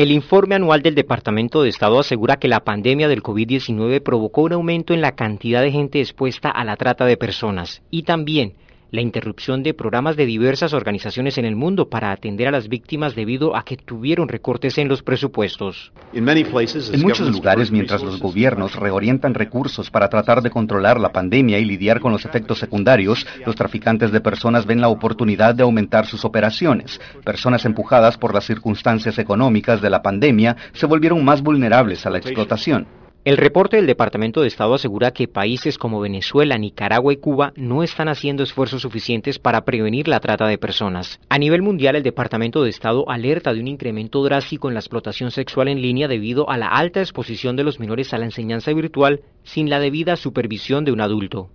El informe anual del Departamento de Estado asegura que la pandemia del COVID-19 provocó un aumento en la cantidad de gente expuesta a la trata de personas y también la interrupción de programas de diversas organizaciones en el mundo para atender a las víctimas debido a que tuvieron recortes en los presupuestos. En muchos lugares, mientras los gobiernos reorientan recursos para tratar de controlar la pandemia y lidiar con los efectos secundarios, los traficantes de personas ven la oportunidad de aumentar sus operaciones. Personas empujadas por las circunstancias económicas de la pandemia se volvieron más vulnerables a la explotación. El reporte del Departamento de Estado asegura que países como Venezuela, Nicaragua y Cuba no están haciendo esfuerzos suficientes para prevenir la trata de personas. A nivel mundial, el Departamento de Estado alerta de un incremento drástico en la explotación sexual en línea debido a la alta exposición de los menores a la enseñanza virtual sin la debida supervisión de un adulto.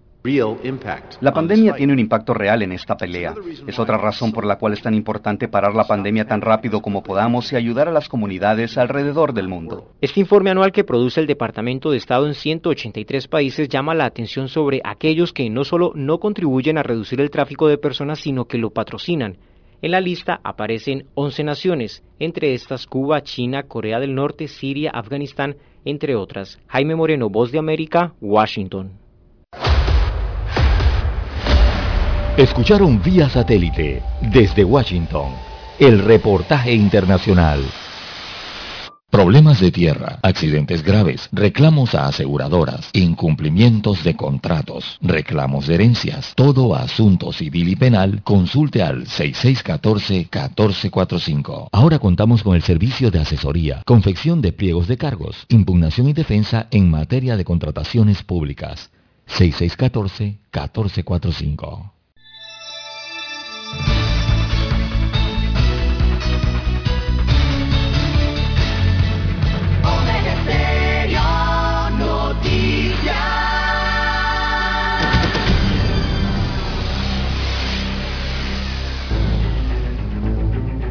La pandemia tiene un impacto real en esta pelea. Es otra razón por la cual es tan importante parar la pandemia tan rápido como podamos y ayudar a las comunidades alrededor del mundo. Este informe anual que produce el Departamento de Estado en 183 países llama la atención sobre aquellos que no solo no contribuyen a reducir el tráfico de personas, sino que lo patrocinan. En la lista aparecen 11 naciones, entre estas Cuba, China, Corea del Norte, Siria, Afganistán, entre otras. Jaime Moreno, Voz de América, Washington. Escucharon vía satélite desde Washington el reportaje internacional. Problemas de tierra, accidentes graves, reclamos a aseguradoras, incumplimientos de contratos, reclamos de herencias, todo asunto civil y penal, consulte al 6614-1445. Ahora contamos con el servicio de asesoría, confección de pliegos de cargos, impugnación y defensa en materia de contrataciones públicas. 6614-1445.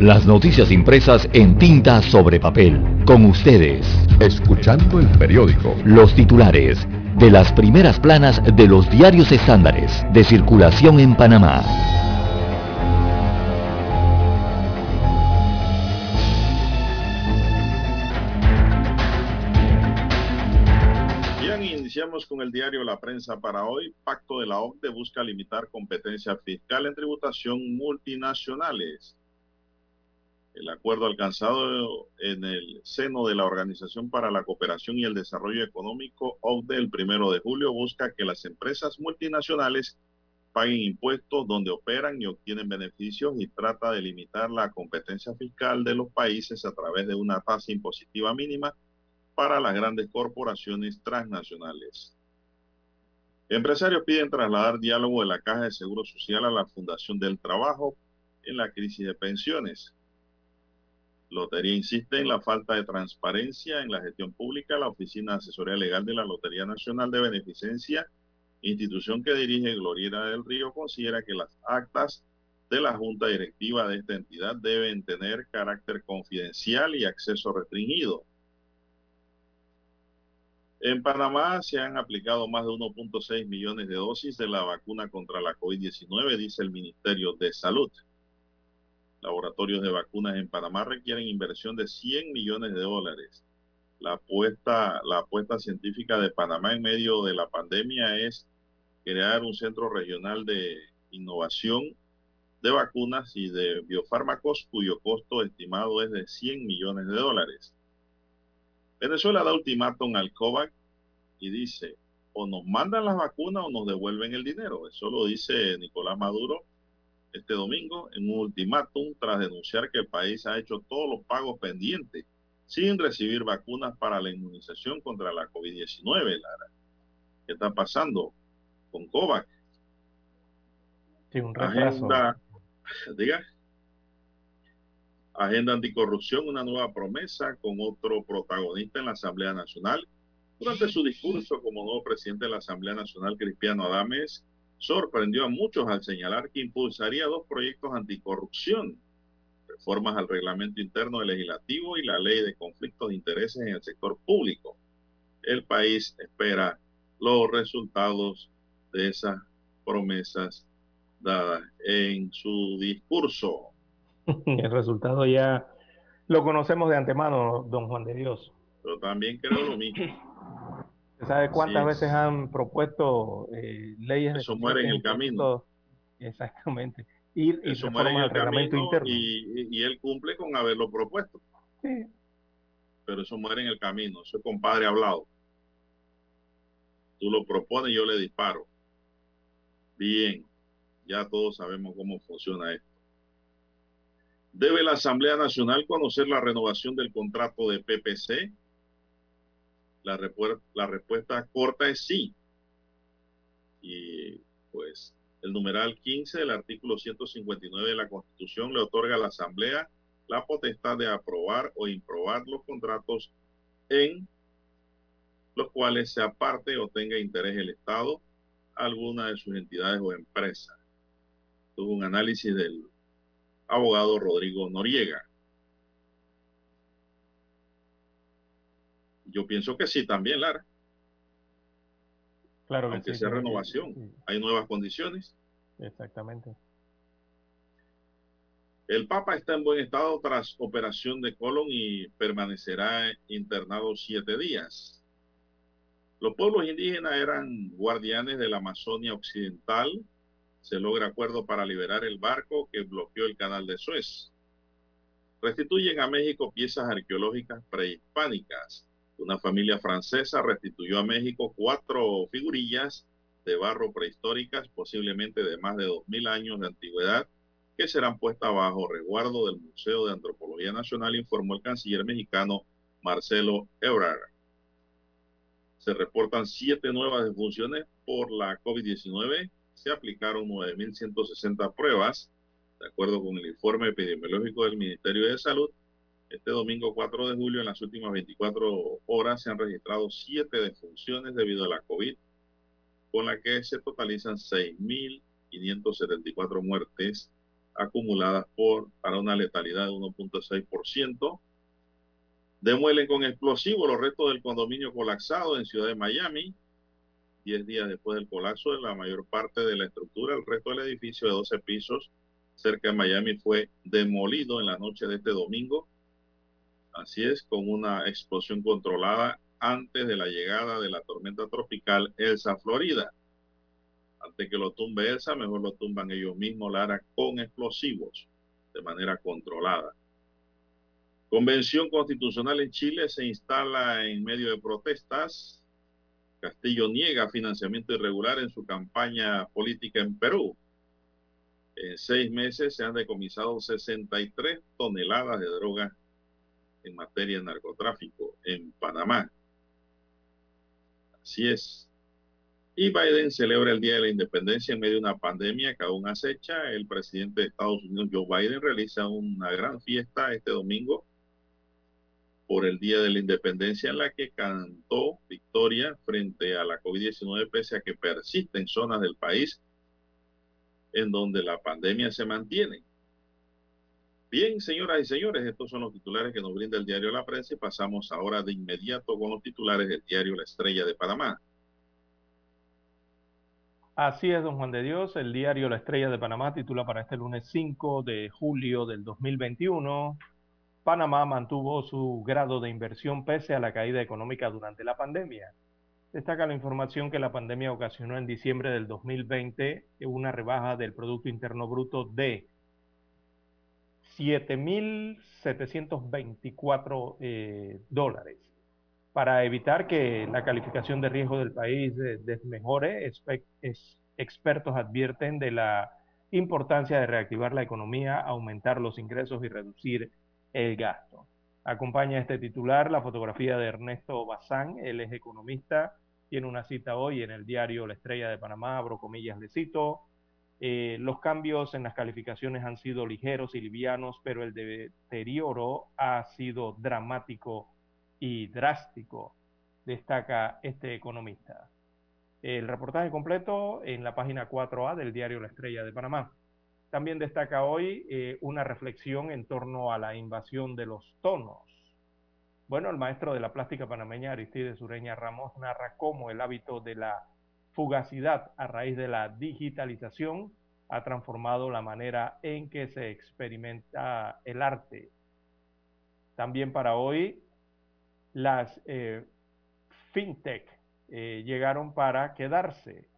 Las noticias impresas en tinta sobre papel. Con ustedes. Escuchando el periódico. Los titulares de las primeras planas de los diarios estándares de circulación en Panamá. Bien, iniciamos con el diario La Prensa para hoy. Pacto de la OCDE busca limitar competencia fiscal en tributación multinacionales. El acuerdo alcanzado en el seno de la Organización para la Cooperación y el Desarrollo Económico, OCDE, el primero de julio, busca que las empresas multinacionales paguen impuestos donde operan y obtienen beneficios y trata de limitar la competencia fiscal de los países a través de una tasa impositiva mínima para las grandes corporaciones transnacionales. Empresarios piden trasladar diálogo de la Caja de Seguro Social a la Fundación del Trabajo en la crisis de pensiones. Lotería insiste en la falta de transparencia en la gestión pública. La Oficina de Asesoría Legal de la Lotería Nacional de Beneficencia, institución que dirige Gloriera del Río, considera que las actas de la Junta Directiva de esta entidad deben tener carácter confidencial y acceso restringido. En Panamá se han aplicado más de 1.6 millones de dosis de la vacuna contra la COVID-19, dice el Ministerio de Salud laboratorios de vacunas en Panamá requieren inversión de 100 millones de dólares. La apuesta, científica de Panamá en medio de la pandemia es crear un centro regional de innovación de vacunas y de biofármacos cuyo costo estimado es de 100 millones de dólares. Venezuela da ultimátum al COVAC y dice, o nos mandan las vacunas o nos devuelven el dinero. Eso lo dice Nicolás Maduro este domingo en un ultimátum tras denunciar que el país ha hecho todos los pagos pendientes sin recibir vacunas para la inmunización contra la COVID-19, Lara. ¿Qué está pasando con COVAC? Sí, un retraso. Agenda, diga. Agenda anticorrupción, una nueva promesa con otro protagonista en la Asamblea Nacional. Durante su discurso como nuevo presidente de la Asamblea Nacional, Cristiano Adames sorprendió a muchos al señalar que impulsaría dos proyectos anticorrupción, reformas al reglamento interno del legislativo y la ley de conflictos de intereses en el sector público. El país espera los resultados de esas promesas dadas en su discurso. [LAUGHS] El resultado ya lo conocemos de antemano, don Juan de Dios. Pero también creo lo mismo. [LAUGHS] ¿Sabe cuántas veces han propuesto eh, leyes? Eso muere en el camino. Exactamente. Ir y Eso muere en el reglamento interno. Y, él cumple con haberlo propuesto. Sí. Pero eso muere en el camino. Eso es compadre hablado. Tú lo propones y yo le disparo. Bien. Ya todos sabemos cómo funciona esto. ¿Debe la Asamblea Nacional conocer la renovación del contrato de PPC? La, la respuesta corta es sí. Y pues el numeral 15 del artículo 159 de la Constitución le otorga a la Asamblea la potestad de aprobar o improbar los contratos en los cuales se aparte o tenga interés el Estado, alguna de sus entidades o empresas. Tuvo un análisis del abogado Rodrigo Noriega. Yo pienso que sí también, Lara. Claro que Aunque sea renovación, hay nuevas condiciones. Exactamente. El Papa está en buen estado tras operación de colon y permanecerá internado siete días. Los pueblos indígenas eran guardianes de la Amazonia Occidental. Se logra acuerdo para liberar el barco que bloqueó el canal de Suez. Restituyen a México piezas arqueológicas prehispánicas. Una familia francesa restituyó a México cuatro figurillas de barro prehistóricas, posiblemente de más de 2.000 años de antigüedad, que serán puestas bajo resguardo del Museo de Antropología Nacional, informó el canciller mexicano Marcelo Ebrard. Se reportan siete nuevas defunciones por la COVID-19. Se aplicaron 9.160 pruebas, de acuerdo con el informe epidemiológico del Ministerio de Salud este domingo 4 de julio, en las últimas 24 horas, se han registrado siete defunciones debido a la COVID, con la que se totalizan 6.574 muertes acumuladas por, para una letalidad de 1.6%. Demuelen con explosivos los restos del condominio colapsado en Ciudad de Miami. Diez días después del colapso de la mayor parte de la estructura, el resto del edificio de 12 pisos cerca de Miami fue demolido en la noche de este domingo Así es, con una explosión controlada antes de la llegada de la tormenta tropical Elsa Florida. Antes que lo tumbe Elsa, mejor lo tumban ellos mismos, Lara, con explosivos, de manera controlada. Convención constitucional en Chile se instala en medio de protestas. Castillo niega financiamiento irregular en su campaña política en Perú. En seis meses se han decomisado 63 toneladas de droga en materia de narcotráfico en Panamá. Así es. Y Biden celebra el Día de la Independencia en medio de una pandemia que aún acecha. El presidente de Estados Unidos, Joe Biden, realiza una gran fiesta este domingo por el Día de la Independencia en la que cantó victoria frente a la COVID-19 pese a que persiste en zonas del país en donde la pandemia se mantiene. Bien, señoras y señores, estos son los titulares que nos brinda el diario La Prensa y pasamos ahora de inmediato con los titulares del diario La Estrella de Panamá. Así es, don Juan de Dios. El diario La Estrella de Panamá titula para este lunes 5 de julio del 2021. Panamá mantuvo su grado de inversión pese a la caída económica durante la pandemia. Destaca la información que la pandemia ocasionó en diciembre del 2020 una rebaja del Producto Interno Bruto de 7.724 eh, dólares. Para evitar que la calificación de riesgo del país desmejore, expertos advierten de la importancia de reactivar la economía, aumentar los ingresos y reducir el gasto. Acompaña este titular la fotografía de Ernesto Bazán, él es economista, tiene una cita hoy en el diario La Estrella de Panamá, abro comillas, le cito, eh, los cambios en las calificaciones han sido ligeros y livianos, pero el deterioro ha sido dramático y drástico, destaca este economista. El reportaje completo en la página 4A del diario La Estrella de Panamá. También destaca hoy eh, una reflexión en torno a la invasión de los tonos. Bueno, el maestro de la plástica panameña Aristides Ureña Ramos narra cómo el hábito de la fugacidad a raíz de la digitalización ha transformado la manera en que se experimenta el arte. También para hoy, las eh, fintech eh, llegaron para quedarse,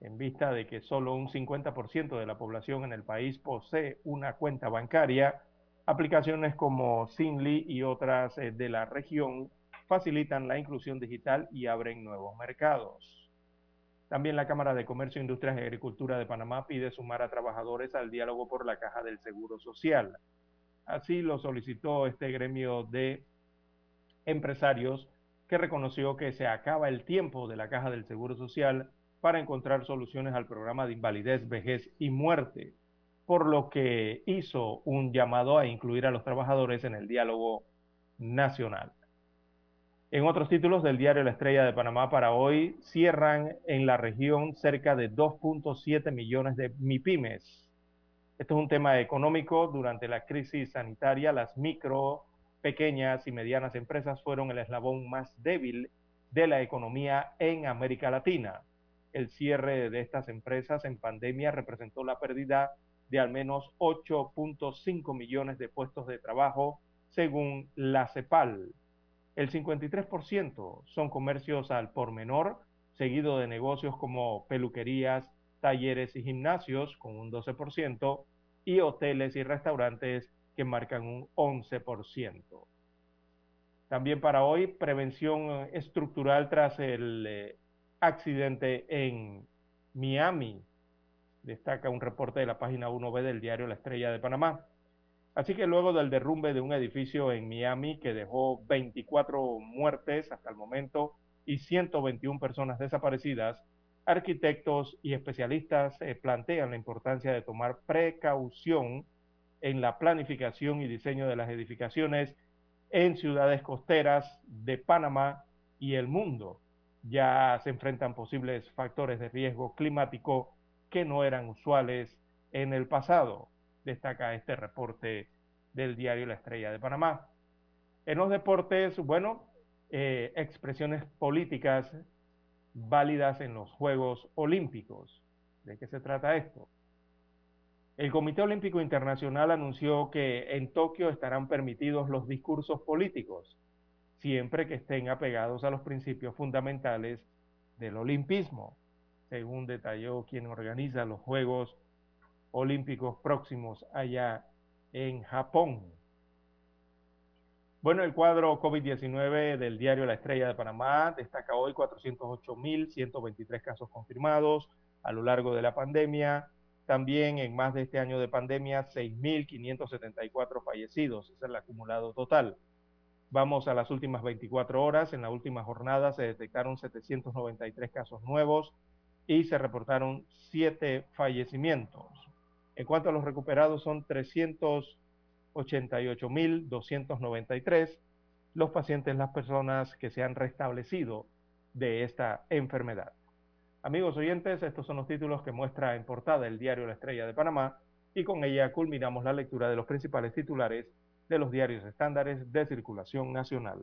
en vista de que solo un 50% de la población en el país posee una cuenta bancaria. Aplicaciones como Sinly y otras eh, de la región facilitan la inclusión digital y abren nuevos mercados. También la Cámara de Comercio, Industrias y Agricultura de Panamá pide sumar a trabajadores al diálogo por la Caja del Seguro Social. Así lo solicitó este gremio de empresarios que reconoció que se acaba el tiempo de la Caja del Seguro Social para encontrar soluciones al programa de invalidez, vejez y muerte, por lo que hizo un llamado a incluir a los trabajadores en el diálogo nacional. En otros títulos del diario La Estrella de Panamá para hoy, cierran en la región cerca de 2.7 millones de MIPIMES. Esto es un tema económico. Durante la crisis sanitaria, las micro, pequeñas y medianas empresas fueron el eslabón más débil de la economía en América Latina. El cierre de estas empresas en pandemia representó la pérdida de al menos 8.5 millones de puestos de trabajo, según la CEPAL. El 53% son comercios al por menor, seguido de negocios como peluquerías, talleres y gimnasios con un 12% y hoteles y restaurantes que marcan un 11%. También para hoy, prevención estructural tras el eh, accidente en Miami. Destaca un reporte de la página 1B del diario La Estrella de Panamá. Así que luego del derrumbe de un edificio en Miami que dejó 24 muertes hasta el momento y 121 personas desaparecidas, arquitectos y especialistas eh, plantean la importancia de tomar precaución en la planificación y diseño de las edificaciones en ciudades costeras de Panamá y el mundo. Ya se enfrentan posibles factores de riesgo climático que no eran usuales en el pasado destaca este reporte del diario La Estrella de Panamá. En los deportes, bueno, eh, expresiones políticas válidas en los Juegos Olímpicos. ¿De qué se trata esto? El Comité Olímpico Internacional anunció que en Tokio estarán permitidos los discursos políticos. siempre que estén apegados a los principios fundamentales del olimpismo, según detalló quien organiza los Juegos Olímpicos próximos allá en Japón. Bueno, el cuadro COVID-19 del diario La Estrella de Panamá destaca hoy 408.123 casos confirmados a lo largo de la pandemia. También en más de este año de pandemia, 6.574 fallecidos. Es el acumulado total. Vamos a las últimas 24 horas. En la última jornada se detectaron 793 casos nuevos y se reportaron 7 fallecimientos. En cuanto a los recuperados, son 300 88.293 los pacientes, las personas que se han restablecido de esta enfermedad. Amigos oyentes, estos son los títulos que muestra en portada el diario La Estrella de Panamá y con ella culminamos la lectura de los principales titulares de los diarios estándares de circulación nacional.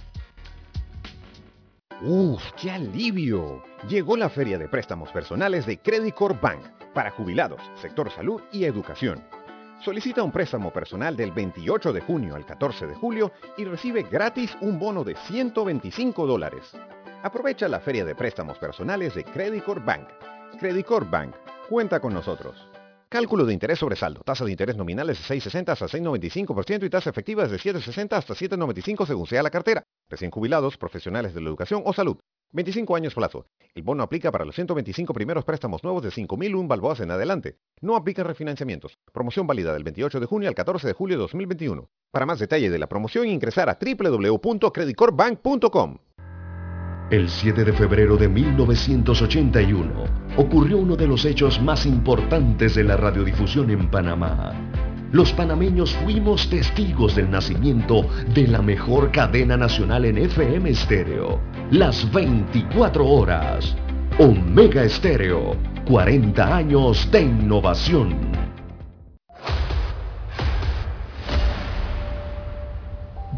¡Uf, qué alivio! Llegó la feria de préstamos personales de Credit Bank para jubilados, sector salud y educación. Solicita un préstamo personal del 28 de junio al 14 de julio y recibe gratis un bono de 125 dólares. Aprovecha la feria de préstamos personales de Credit Bank. Credit Bank, cuenta con nosotros. Cálculo de interés sobre saldo. Tasa de interés nominal es de 6,60 hasta 6,95% y tasa efectiva de 7,60 hasta 7,95 según sea la cartera. Recién jubilados, profesionales de la educación o salud. 25 años plazo. El bono aplica para los 125 primeros préstamos nuevos de 5.001 balboas en adelante. No aplica refinanciamientos. Promoción válida del 28 de junio al 14 de julio de 2021. Para más detalle de la promoción ingresar a www.creditcorbank.com. El 7 de febrero de 1981 ocurrió uno de los hechos más importantes de la radiodifusión en Panamá. Los panameños fuimos testigos del nacimiento de la mejor cadena nacional en FM estéreo, las 24 horas. Omega Estéreo, 40 años de innovación.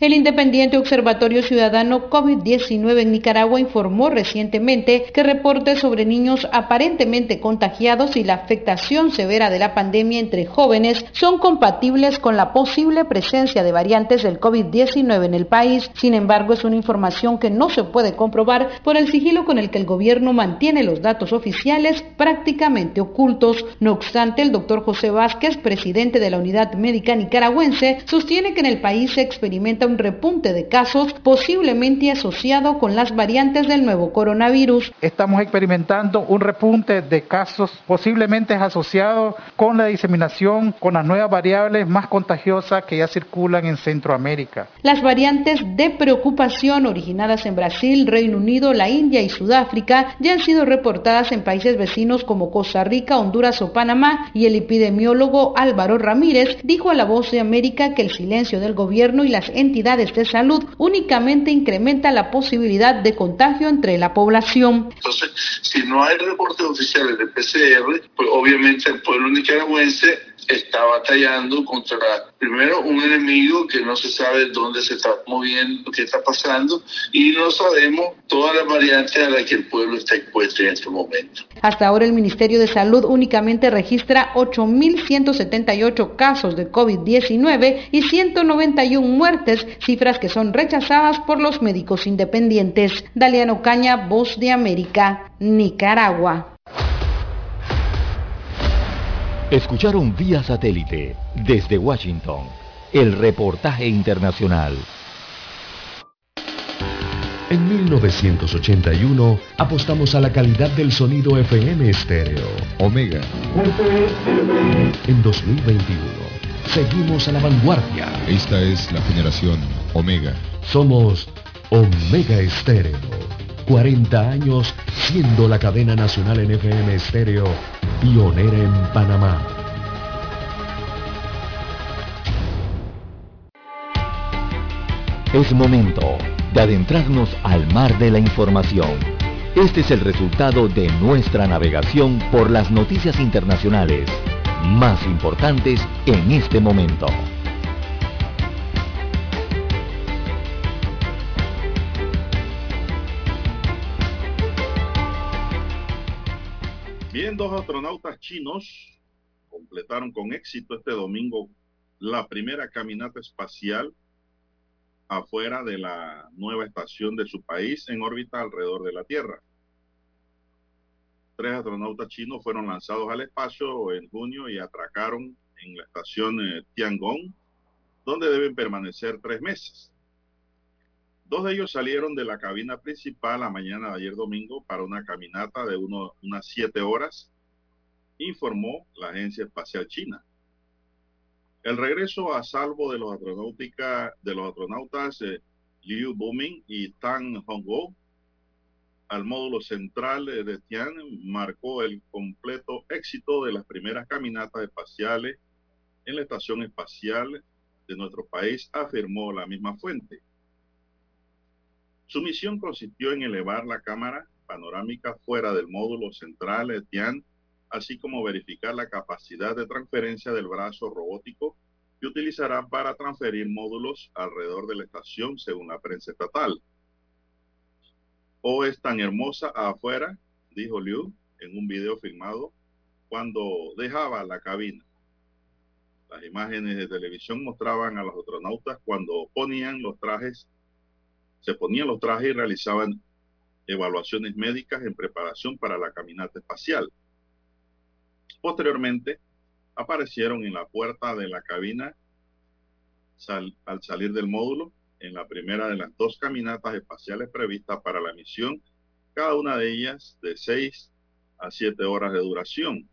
El Independiente Observatorio Ciudadano COVID-19 en Nicaragua informó recientemente que reportes sobre niños aparentemente contagiados y la afectación severa de la pandemia entre jóvenes son compatibles con la posible presencia de variantes del COVID-19 en el país. Sin embargo, es una información que no se puede comprobar por el sigilo con el que el gobierno mantiene los datos oficiales prácticamente ocultos. No obstante, el doctor José Vázquez, presidente de la Unidad Médica Nicaragüense, sostiene que en el país se experimenta un repunte de casos posiblemente asociado con las variantes del nuevo coronavirus. Estamos experimentando un repunte de casos posiblemente asociado con la diseminación con las nuevas variables más contagiosas que ya circulan en Centroamérica. Las variantes de preocupación originadas en Brasil, Reino Unido, la India y Sudáfrica ya han sido reportadas en países vecinos como Costa Rica, Honduras o Panamá y el epidemiólogo Álvaro Ramírez dijo a La Voz de América que el silencio del gobierno y las entidades de salud únicamente incrementa la posibilidad de contagio entre la población. Entonces, si no hay reportes oficiales de PCR, pues obviamente el pueblo nicaragüense está batallando contra, primero, un enemigo que no se sabe dónde se está moviendo, qué está pasando, y no sabemos todas las variantes a las que el pueblo está expuesto en este momento. Hasta ahora el Ministerio de Salud únicamente registra 8.178 casos de COVID-19 y 191 muertes, cifras que son rechazadas por los médicos independientes. Daliano Caña, Voz de América, Nicaragua. Escucharon vía satélite desde Washington el reportaje internacional. En 1981 apostamos a la calidad del sonido FM estéreo. Omega. En 2021 seguimos a la vanguardia. Esta es la generación Omega. Somos Omega Estéreo. 40 años siendo la cadena nacional en FM estéreo pionera en Panamá. Es momento de adentrarnos al mar de la información. Este es el resultado de nuestra navegación por las noticias internacionales más importantes en este momento. Bien, dos astronautas chinos completaron con éxito este domingo la primera caminata espacial afuera de la nueva estación de su país en órbita alrededor de la Tierra. Tres astronautas chinos fueron lanzados al espacio en junio y atracaron en la estación eh, Tiangong, donde deben permanecer tres meses. Dos de ellos salieron de la cabina principal la mañana de ayer domingo para una caminata de unas siete horas, informó la Agencia Espacial China. El regreso a salvo de los, de los astronautas eh, Liu Boming y Tang Hongguo al módulo central de Tian marcó el completo éxito de las primeras caminatas espaciales en la estación espacial de nuestro país, afirmó la misma fuente. Su misión consistió en elevar la cámara panorámica fuera del módulo central de Tian así como verificar la capacidad de transferencia del brazo robótico que utilizará para transferir módulos alrededor de la estación, según la prensa estatal. O es tan hermosa afuera, dijo Liu en un video filmado cuando dejaba la cabina. Las imágenes de televisión mostraban a los astronautas cuando ponían los trajes, se ponían los trajes y realizaban evaluaciones médicas en preparación para la caminata espacial. Posteriormente, aparecieron en la puerta de la cabina al salir del módulo en la primera de las dos caminatas espaciales previstas para la misión, cada una de ellas de 6 a 7 horas de duración.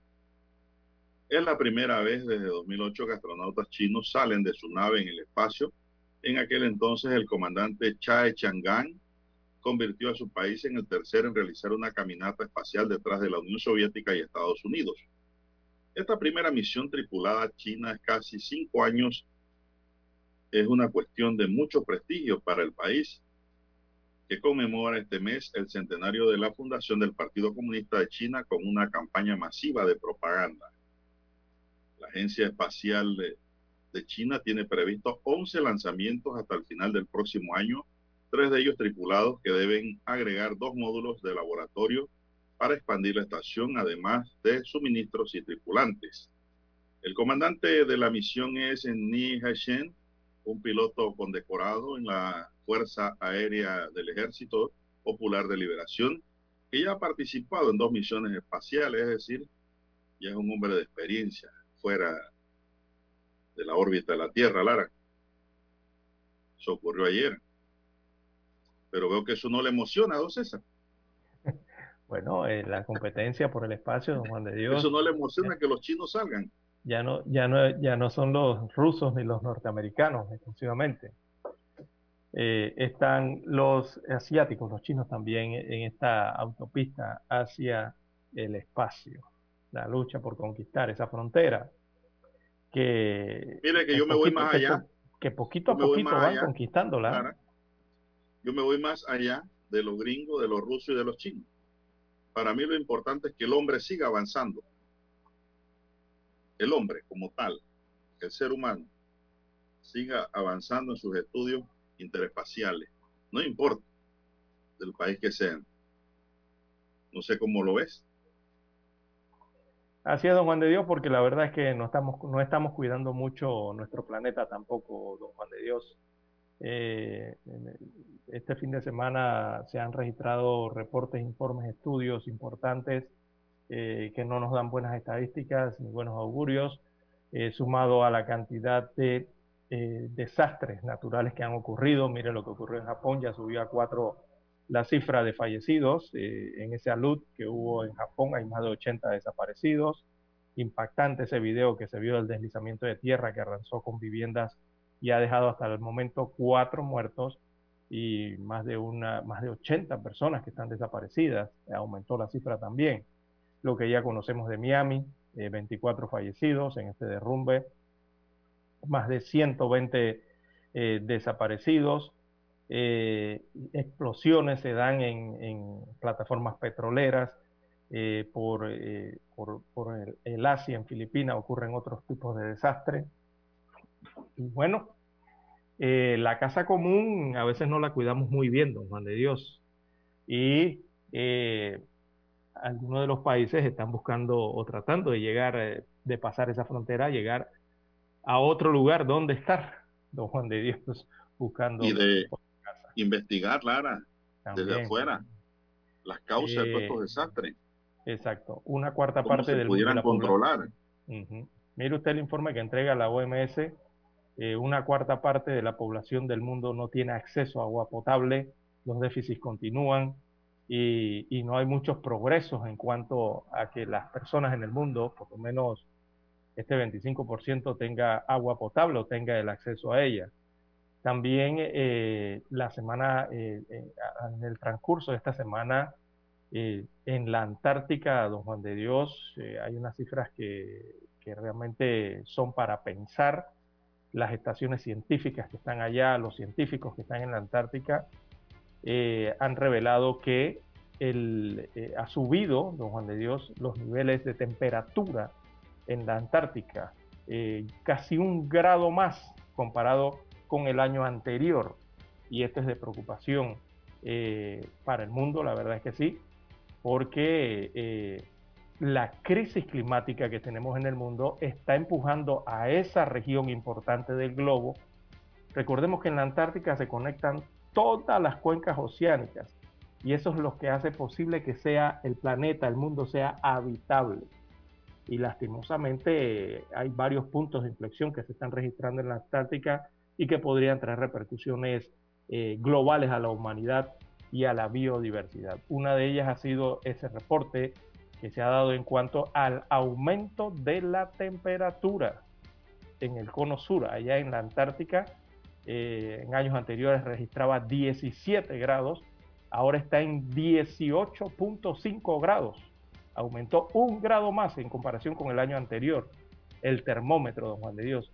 Es la primera vez desde 2008 que astronautas chinos salen de su nave en el espacio. En aquel entonces el comandante Chae Chang'an convirtió a su país en el tercero en realizar una caminata espacial detrás de la Unión Soviética y Estados Unidos. Esta primera misión tripulada china es casi cinco años. Es una cuestión de mucho prestigio para el país, que conmemora este mes el centenario de la fundación del Partido Comunista de China con una campaña masiva de propaganda. La Agencia Espacial China tiene previsto 11 lanzamientos hasta el final del próximo año, tres de ellos tripulados que deben agregar dos módulos de laboratorio para expandir la estación, además de suministros y tripulantes. El comandante de la misión es Ni Haishen, un piloto condecorado en la Fuerza Aérea del Ejército Popular de Liberación, que ya ha participado en dos misiones espaciales, es decir, ya es un hombre de experiencia fuera de la órbita de la Tierra, Lara. Eso ocurrió ayer. Pero veo que eso no le emociona a don César. [LAUGHS] Bueno, eh, la competencia por el espacio, don Juan de Dios. Eso no le emociona que los chinos salgan. Ya no, ya no, ya no son los rusos ni los norteamericanos exclusivamente. Eh, están los asiáticos, los chinos también en esta autopista hacia el espacio. La lucha por conquistar esa frontera. Que, Mire que yo me voy más allá. Que, poquito a poquito van conquistándola. Yo me voy más allá de los gringos, de los rusos y de los chinos para mí lo importante es que el hombre siga avanzando. el hombre como tal, el ser humano, siga avanzando en sus estudios interespaciales. No importa del país que sean. No sé cómo lo ves. Así es, don Juan de Dios, porque la verdad es que no estamos, no estamos cuidando mucho nuestro planeta tampoco, don Juan de Dios. Eh, este fin de semana se han registrado reportes, informes, estudios importantes eh, que no nos dan buenas estadísticas ni buenos augurios, eh, sumado a la cantidad de desastres naturales que han ocurrido. Mire lo que ocurrió en Japón, ya subió a cuatro la cifra de fallecidos en ese alud que hubo en Japón, hay más de 80 desaparecidos. Impactante ese video que se vio del deslizamiento de tierra que arrasó con viviendas y ha dejado hasta el momento cuatro muertos y más de, una, más de 80 personas que están desaparecidas. Aumentó la cifra también. Lo que ya conocemos de Miami, 24 eh, fallecidos en este derrumbe, más de 120 eh, desaparecidos. Eh, explosiones se dan en, plataformas petroleras. por, por, el, Asia, en Filipinas, ocurren otros tipos de desastres. Y bueno, eh, la casa común a veces no la cuidamos muy bien, don Juan de Dios. Y eh, algunos de los países están buscando o tratando de llegar, eh, de pasar esa frontera, llegar a otro lugar donde estar, don Juan de Dios, [LAUGHS] buscando. Investigar, Lara, desde afuera, las causas de estos desastres. Exacto, una cuarta parte del pudieran controlar. Mire usted el informe que entrega la OMS eh, una cuarta parte de la población del mundo no tiene acceso a agua potable, los déficits continúan y, no hay muchos progresos en cuanto a que las personas en el mundo, por lo menos este 25% tenga agua potable o tenga el acceso a ella. También eh, la semana, eh, en el transcurso de esta semana, en la Antártica, don Juan de Dios, hay unas cifras que, que realmente son para pensar las estaciones científicas que están allá, los científicos que están en la Antártica, eh, han revelado que el, eh, ha subido, don Juan de Dios, los niveles de temperatura en la Antártica, eh, casi un grado más comparado con el año anterior. Y esto es de preocupación para el mundo, la verdad es que sí, porque la crisis climática que tenemos en el mundo está empujando a esa región importante del globo. Recordemos que en la Antártica se conectan todas las cuencas oceánicas y eso es lo que hace posible que sea el planeta, el mundo sea habitable. Y lastimosamente hay varios puntos de inflexión que se están registrando en la Antártica y que podrían traer repercusiones eh, globales a la humanidad y a la biodiversidad. Una de ellas ha sido ese reporte que se ha dado en cuanto al aumento de la temperatura en el cono sur, allá en la Antártica. Eh, en años anteriores registraba 17 grados, ahora está en 18.5 grados. Aumentó un grado más en comparación con el año anterior. El termómetro, don Juan de Dios.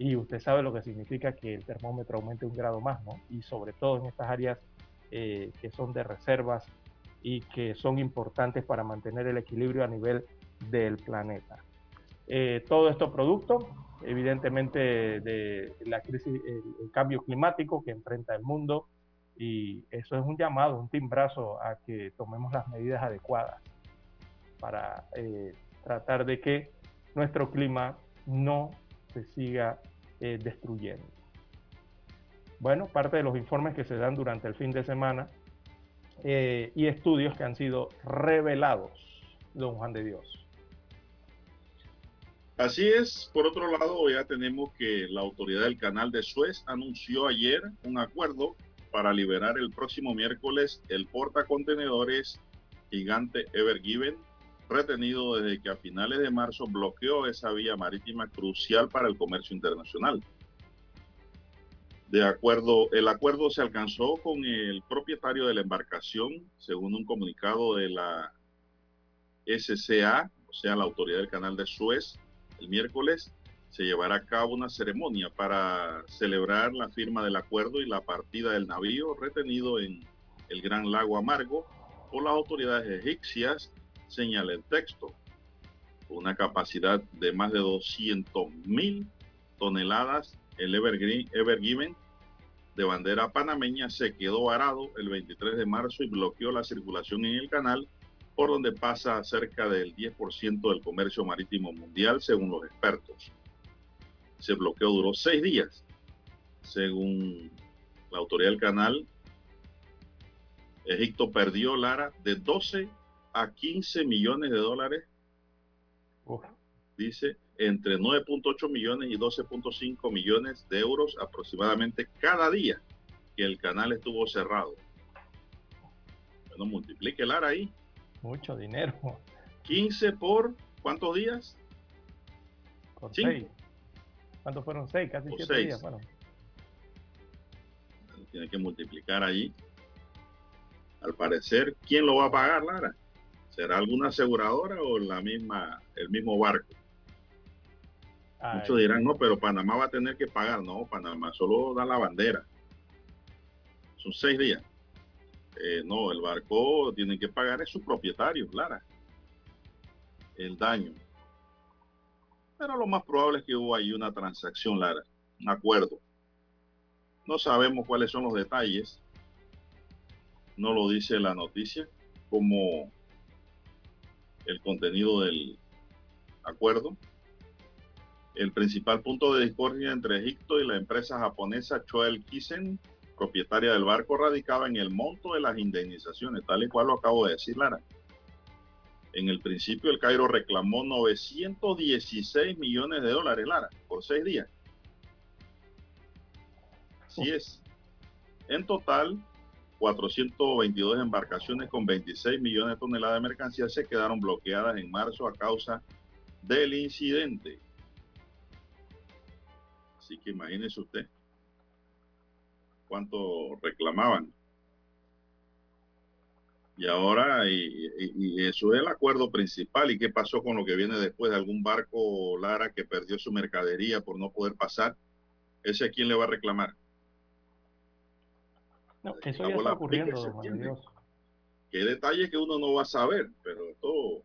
Y usted sabe lo que significa que el termómetro aumente un grado más, ¿no? Y sobre todo en estas áreas eh, que son de reservas y que son importantes para mantener el equilibrio a nivel del planeta. Eh, todo esto producto, evidentemente, de la crisis, el, cambio climático que enfrenta el mundo y eso es un llamado, un timbrazo a que tomemos las medidas adecuadas para eh, tratar de que nuestro clima no se siga eh, destruyendo. Bueno, parte de los informes que se dan durante el fin de semana eh, y estudios que han sido revelados, don Juan de Dios. Así es, por otro lado, ya tenemos que la autoridad del canal de Suez anunció ayer un acuerdo para liberar el próximo miércoles el portacontenedores gigante Ever Given, retenido desde que a finales de marzo bloqueó esa vía marítima crucial para el comercio internacional. De acuerdo, el acuerdo se alcanzó con el propietario de la embarcación, según un comunicado de la SCA, o sea, la autoridad del canal de Suez. El miércoles se llevará a cabo una ceremonia para celebrar la firma del acuerdo y la partida del navío retenido en el Gran Lago Amargo por las autoridades egipcias, señala el texto. una capacidad de más de 200 mil toneladas, el Evergreen, Evergiven de bandera panameña se quedó varado el 23 de marzo y bloqueó la circulación en el canal, por donde pasa cerca del 10% del comercio marítimo mundial, según los expertos. Ese bloqueo duró seis días, según la autoridad del canal. Egipto perdió, Lara, de 12 a 15 millones de dólares, dice, entre 9.8 millones y 12.5 millones de euros aproximadamente cada día que el canal estuvo cerrado. Bueno, multiplique Lara ahí. Mucho dinero. 15 por ¿cuántos días? Por 6. ¿Cuántos fueron? 6, casi 7 días. Bueno. Tiene que multiplicar ahí. Al parecer, ¿quién lo va a pagar, Lara? ¿Será alguna aseguradora o la misma, el mismo barco? Muchos dirán, no, pero Panamá va a tener que pagar. No, Panamá solo da la bandera. Son seis días. Eh, no, el barco tiene que pagar es su propietario, Lara. El daño. Pero lo más probable es que hubo ahí una transacción, Lara. Un acuerdo. No sabemos cuáles son los detalles. No lo dice la noticia. Como el contenido del acuerdo el principal punto de discordia entre Egipto y la empresa japonesa Choel Kisen, propietaria del barco, radicaba en el monto de las indemnizaciones, tal y cual lo acabo de decir, Lara. En el principio, el Cairo reclamó 916 millones de dólares, Lara, por seis días. Así es. En total, 422 embarcaciones con 26 millones de toneladas de mercancías se quedaron bloqueadas en marzo a causa del incidente. Así que imagínese usted cuánto reclamaban. Y ahora, y, eso es el acuerdo principal. ¿Y qué pasó con lo que viene después de algún barco Lara que perdió su mercadería por no poder pasar? ¿Ese a quién le va a reclamar? No, eso ya está ocurriendo, Qué detalle que uno no va a saber, pero todo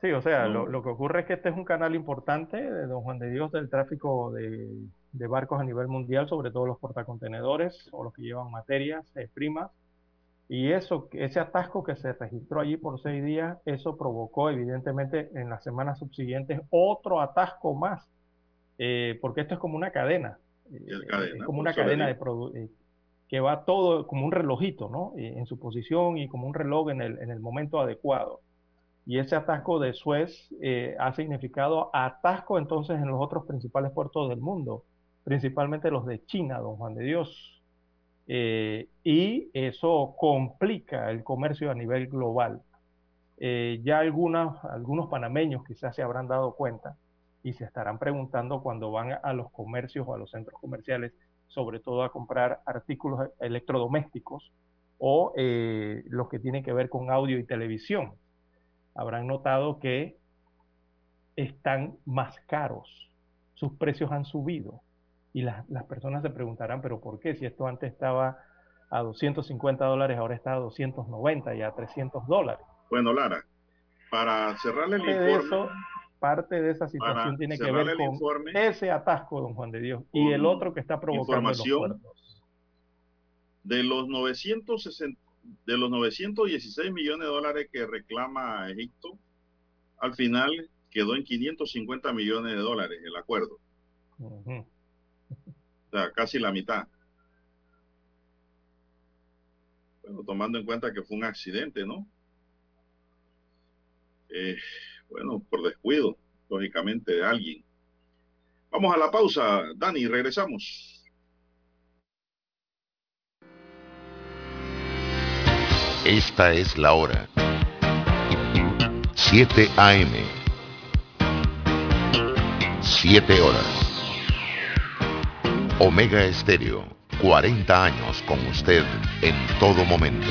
Sí, o sea, lo, que ocurre es que este es un canal importante de Don Juan de Dios del tráfico de, barcos a nivel mundial, sobre todo los portacontenedores o los que llevan materias eh, primas. Y eso, ese atasco que se registró allí por seis días, eso provocó evidentemente en las semanas subsiguientes otro atasco más, eh, porque esto es como una cadena, eh, es como una cadena de que va todo como un relojito, ¿no? en su posición y como un reloj en el, en el momento adecuado. Y ese atasco de Suez eh, ha significado atasco entonces en los otros principales puertos del mundo, principalmente los de China, don Juan de Dios. Eh, y eso complica el comercio a nivel global. Eh, ya algunos panameños quizás se habrán dado cuenta y se estarán preguntando cuando van a los comercios o a los centros comerciales, sobre todo a comprar artículos electrodomésticos o los que tienen que ver con audio y televisión habrán notado que están más caros, sus precios han subido y las, personas se preguntarán, pero ¿por qué? Si esto antes estaba a 250 dólares, ahora está a 290 y a 300 dólares. Bueno, Lara, para cerrarle el informe... parte de esa situación tiene que ver con ese atasco, don Juan de Dios, y el otro que está provocando los puertos. De los 960, de los 916 millones de dólares que reclama Egipto, al final quedó en 550 millones de dólares el acuerdo. O sea, casi la mitad. Bueno, tomando en cuenta que fue un accidente, ¿no? Eh, bueno, por descuido, lógicamente, de alguien. Vamos a la pausa, Dani, regresamos. Esta es la hora. 7 AM. 7 horas. Omega Estéreo. 40 años con usted en todo momento.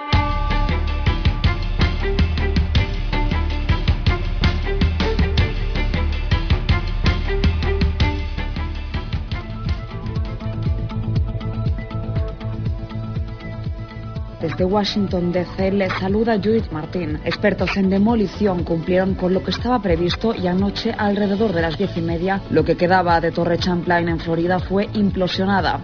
Desde Washington DC les saluda Judith Martín. Expertos en demolición cumplieron con lo que estaba previsto y anoche alrededor de las diez y media lo que quedaba de Torre Champlain en Florida fue implosionada.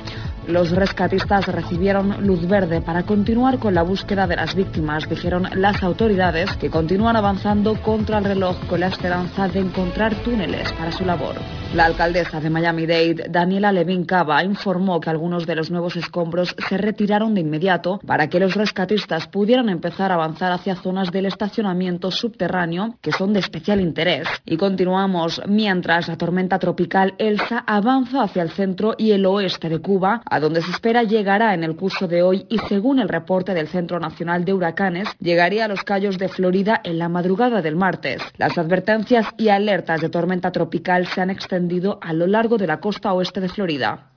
Los rescatistas recibieron luz verde para continuar con la búsqueda de las víctimas, dijeron las autoridades, que continúan avanzando contra el reloj con la esperanza de encontrar túneles para su labor. La alcaldesa de Miami-Dade, Daniela Levin Cava, informó que algunos de los nuevos escombros se retiraron de inmediato para que los rescatistas pudieran empezar a avanzar hacia zonas del estacionamiento subterráneo que son de especial interés. Y continuamos mientras la tormenta tropical Elsa avanza hacia el centro y el oeste de Cuba, a donde se espera llegará en el curso de hoy y según el reporte del Centro Nacional de Huracanes, llegaría a los Cayos de Florida en la madrugada del martes. Las advertencias y alertas de tormenta tropical se han extendido a lo largo de la costa oeste de Florida.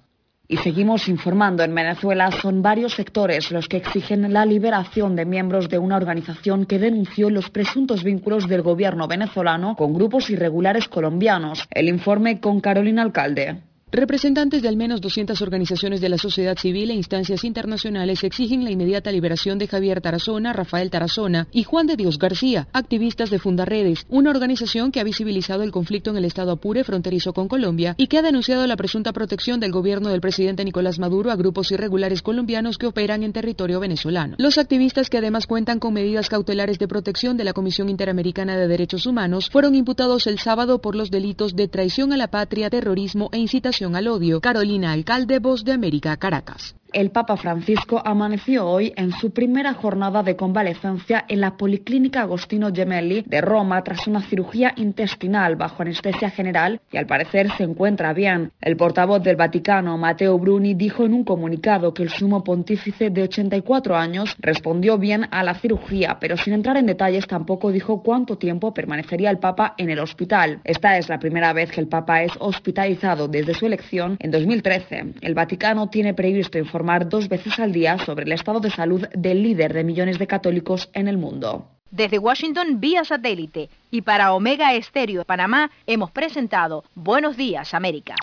Y seguimos informando, en Venezuela son varios sectores los que exigen la liberación de miembros de una organización que denunció los presuntos vínculos del gobierno venezolano con grupos irregulares colombianos. El informe con Carolina Alcalde. Representantes de al menos 200 organizaciones de la sociedad civil e instancias internacionales exigen la inmediata liberación de Javier Tarazona, Rafael Tarazona y Juan de Dios García, activistas de Fundaredes, una organización que ha visibilizado el conflicto en el estado Apure fronterizo con Colombia y que ha denunciado la presunta protección del gobierno del presidente Nicolás Maduro a grupos irregulares colombianos que operan en territorio venezolano. Los activistas que además cuentan con medidas cautelares de protección de la Comisión Interamericana de Derechos Humanos fueron imputados el sábado por los delitos de traición a la patria, terrorismo e incitación al odio. Carolina Alcalde, Voz de América, Caracas. El Papa Francisco amaneció hoy en su primera jornada de convalecencia en la Policlínica Agostino Gemelli de Roma tras una cirugía intestinal bajo anestesia general y al parecer se encuentra bien. El portavoz del Vaticano, Matteo Bruni, dijo en un comunicado que el sumo pontífice de 84 años respondió bien a la cirugía, pero sin entrar en detalles tampoco dijo cuánto tiempo permanecería el Papa en el hospital. Esta es la primera vez que el Papa es hospitalizado desde su elección en 2013. El Vaticano tiene previsto informar dos veces al día sobre el estado de salud del líder de millones de católicos en el mundo. Desde Washington vía satélite y para Omega Estéreo de Panamá hemos presentado Buenos Días América.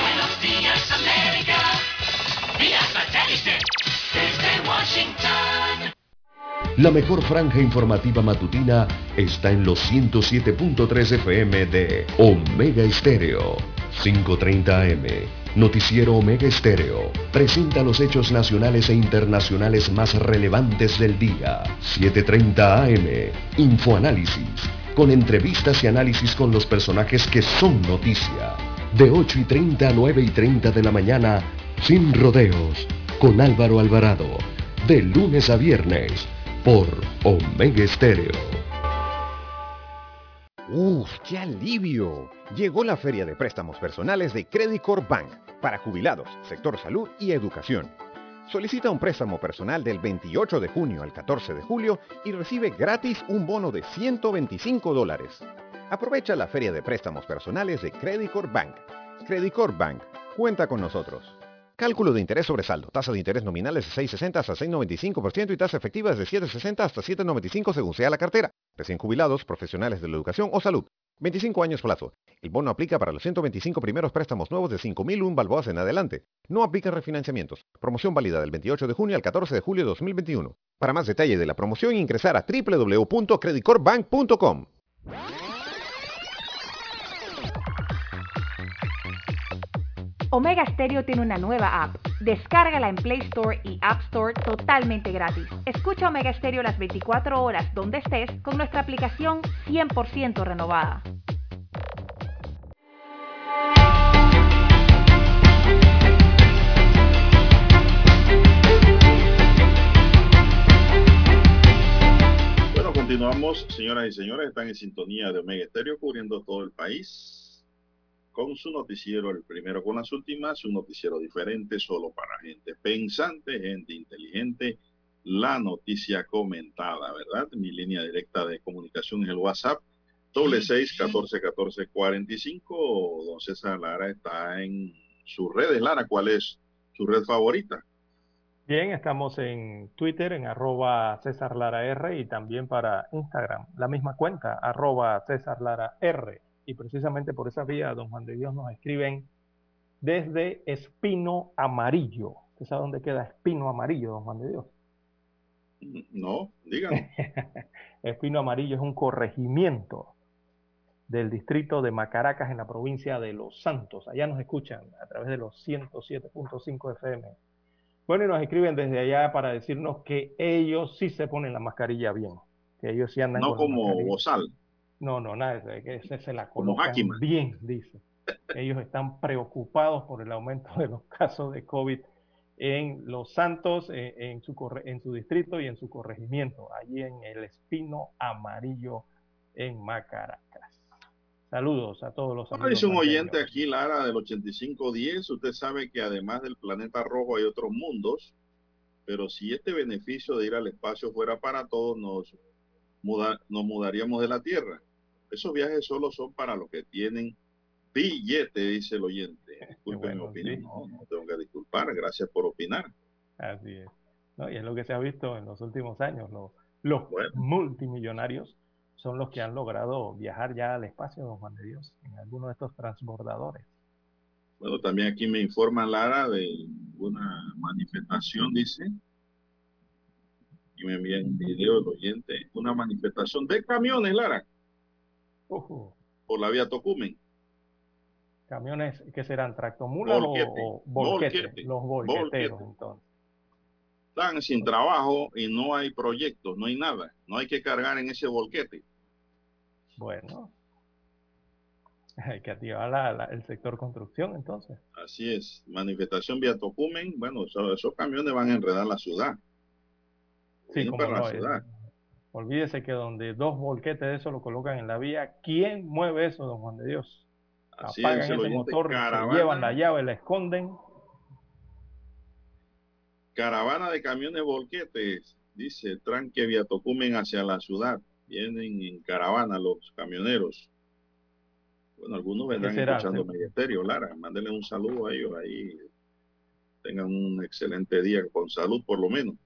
Buenos días América, vía satélite desde Washington. La mejor franja informativa matutina está en los 107.3 FM de Omega Estéreo, 530 AM. Noticiero Omega Estéreo presenta los hechos nacionales e internacionales más relevantes del día. 7.30 AM. Infoanálisis. Con entrevistas y análisis con los personajes que son noticia. De 8 y 30 a 9 y 30 de la mañana. Sin rodeos. Con Álvaro Alvarado. De lunes a viernes. Por Omega Estéreo. ¡Uf, qué alivio! Llegó la feria de préstamos personales de Credit Corp Bank para jubilados, sector salud y educación. Solicita un préstamo personal del 28 de junio al 14 de julio y recibe gratis un bono de 125 dólares. Aprovecha la feria de préstamos personales de Credit Corp Bank. Credit Corp Bank, cuenta con nosotros. Cálculo de interés sobre saldo. Tasa de interés nominal es de 6,60 hasta 6,95% y tasa efectiva de 7,60 hasta 7,95 según sea la cartera. Recién jubilados, profesionales de la educación o salud. 25 años plazo. El bono aplica para los 125 primeros préstamos nuevos de 5.001 balboas en adelante. No aplica refinanciamientos. Promoción válida del 28 de junio al 14 de julio de 2021. Para más detalle de la promoción ingresar a www.creditcorpbank.com. Omega Stereo tiene una nueva app. Descárgala en Play Store y App Store totalmente gratis. Escucha Omega Stereo las 24 horas donde estés con nuestra aplicación 100% renovada. Bueno, continuamos, señoras y señores, están en sintonía de Omega Estéreo cubriendo todo el país con su noticiero, el primero con las últimas, un noticiero diferente solo para gente pensante, gente inteligente, la noticia comentada, ¿verdad? Mi línea directa de comunicación es el WhatsApp, doble seis catorce catorce cuarenta y cinco. Don César Lara está en sus redes. Lara, ¿cuál es su red favorita? Bien, estamos en Twitter, en arroba César Lara R y también para Instagram, la misma cuenta, arroba César Lara R. Y precisamente por esa vía, don Juan de Dios nos escriben desde Espino Amarillo. ¿Usted sabe dónde queda Espino Amarillo, don Juan de Dios? No, díganme. [LAUGHS] Espino Amarillo es un corregimiento del distrito de Macaracas en la provincia de Los Santos. Allá nos escuchan a través de los 107.5 FM. Bueno, y nos escriben desde allá para decirnos que ellos sí se ponen la mascarilla bien, que ellos sí andan No con la como mascarilla. Bozal. No, no, nada, que se, se la colocan bien, dice. Ellos están preocupados por el aumento de los casos de COVID en Los Santos, eh, en, su, en su distrito y en su corregimiento, allí en el Espino Amarillo en Macaracas. Saludos a todos los amigos. dice un oyente aquí, Lara, del 8510, usted sabe que además del planeta rojo hay otros mundos, pero si este beneficio de ir al espacio fuera para todos, nos, muda- nos mudaríamos de la Tierra. Esos viajes solo son para los que tienen billete, dice el oyente. [LAUGHS] Disculpe mi bueno, opinión. sí. No, no tengo que disculpar. Gracias por opinar. Así es. ¿no? Y es lo que se ha visto en los últimos años. Los, los multimillonarios son los que han logrado viajar ya al espacio, don Juan de Dios, en alguno de estos transbordadores. Bueno, también aquí me informa Lara de una manifestación, dice, y me envía un video del oyente, una manifestación de camiones, Lara, Por la vía Tocumen. Camiones que serán tractomulas o, Volquete, los volqueteros volquete. entonces. Están sin trabajo y no hay proyectos, no hay nada. No hay que cargar en ese volquete. Bueno, hay que activar la- la- el sector construcción entonces. Así es. Manifestación vía Tocumen. Bueno, eso- esos camiones van a enredar la ciudad. Sí, como para no, la ciudad. Olvídese que donde dos volquetes de eso lo colocan en la vía, ¿quién mueve eso, don Juan de Dios? Así Apagan es, el ese motor, se llevan la llave, la esconden. Caravana de camiones volquetes, dice tranque vía Tocumen hacia la ciudad. Vienen en caravana los camioneros. Bueno, algunos vendrán escuchando Ministerio, Lara. Mándenle un saludo a ellos ahí. Tengan un excelente día con salud, por lo menos.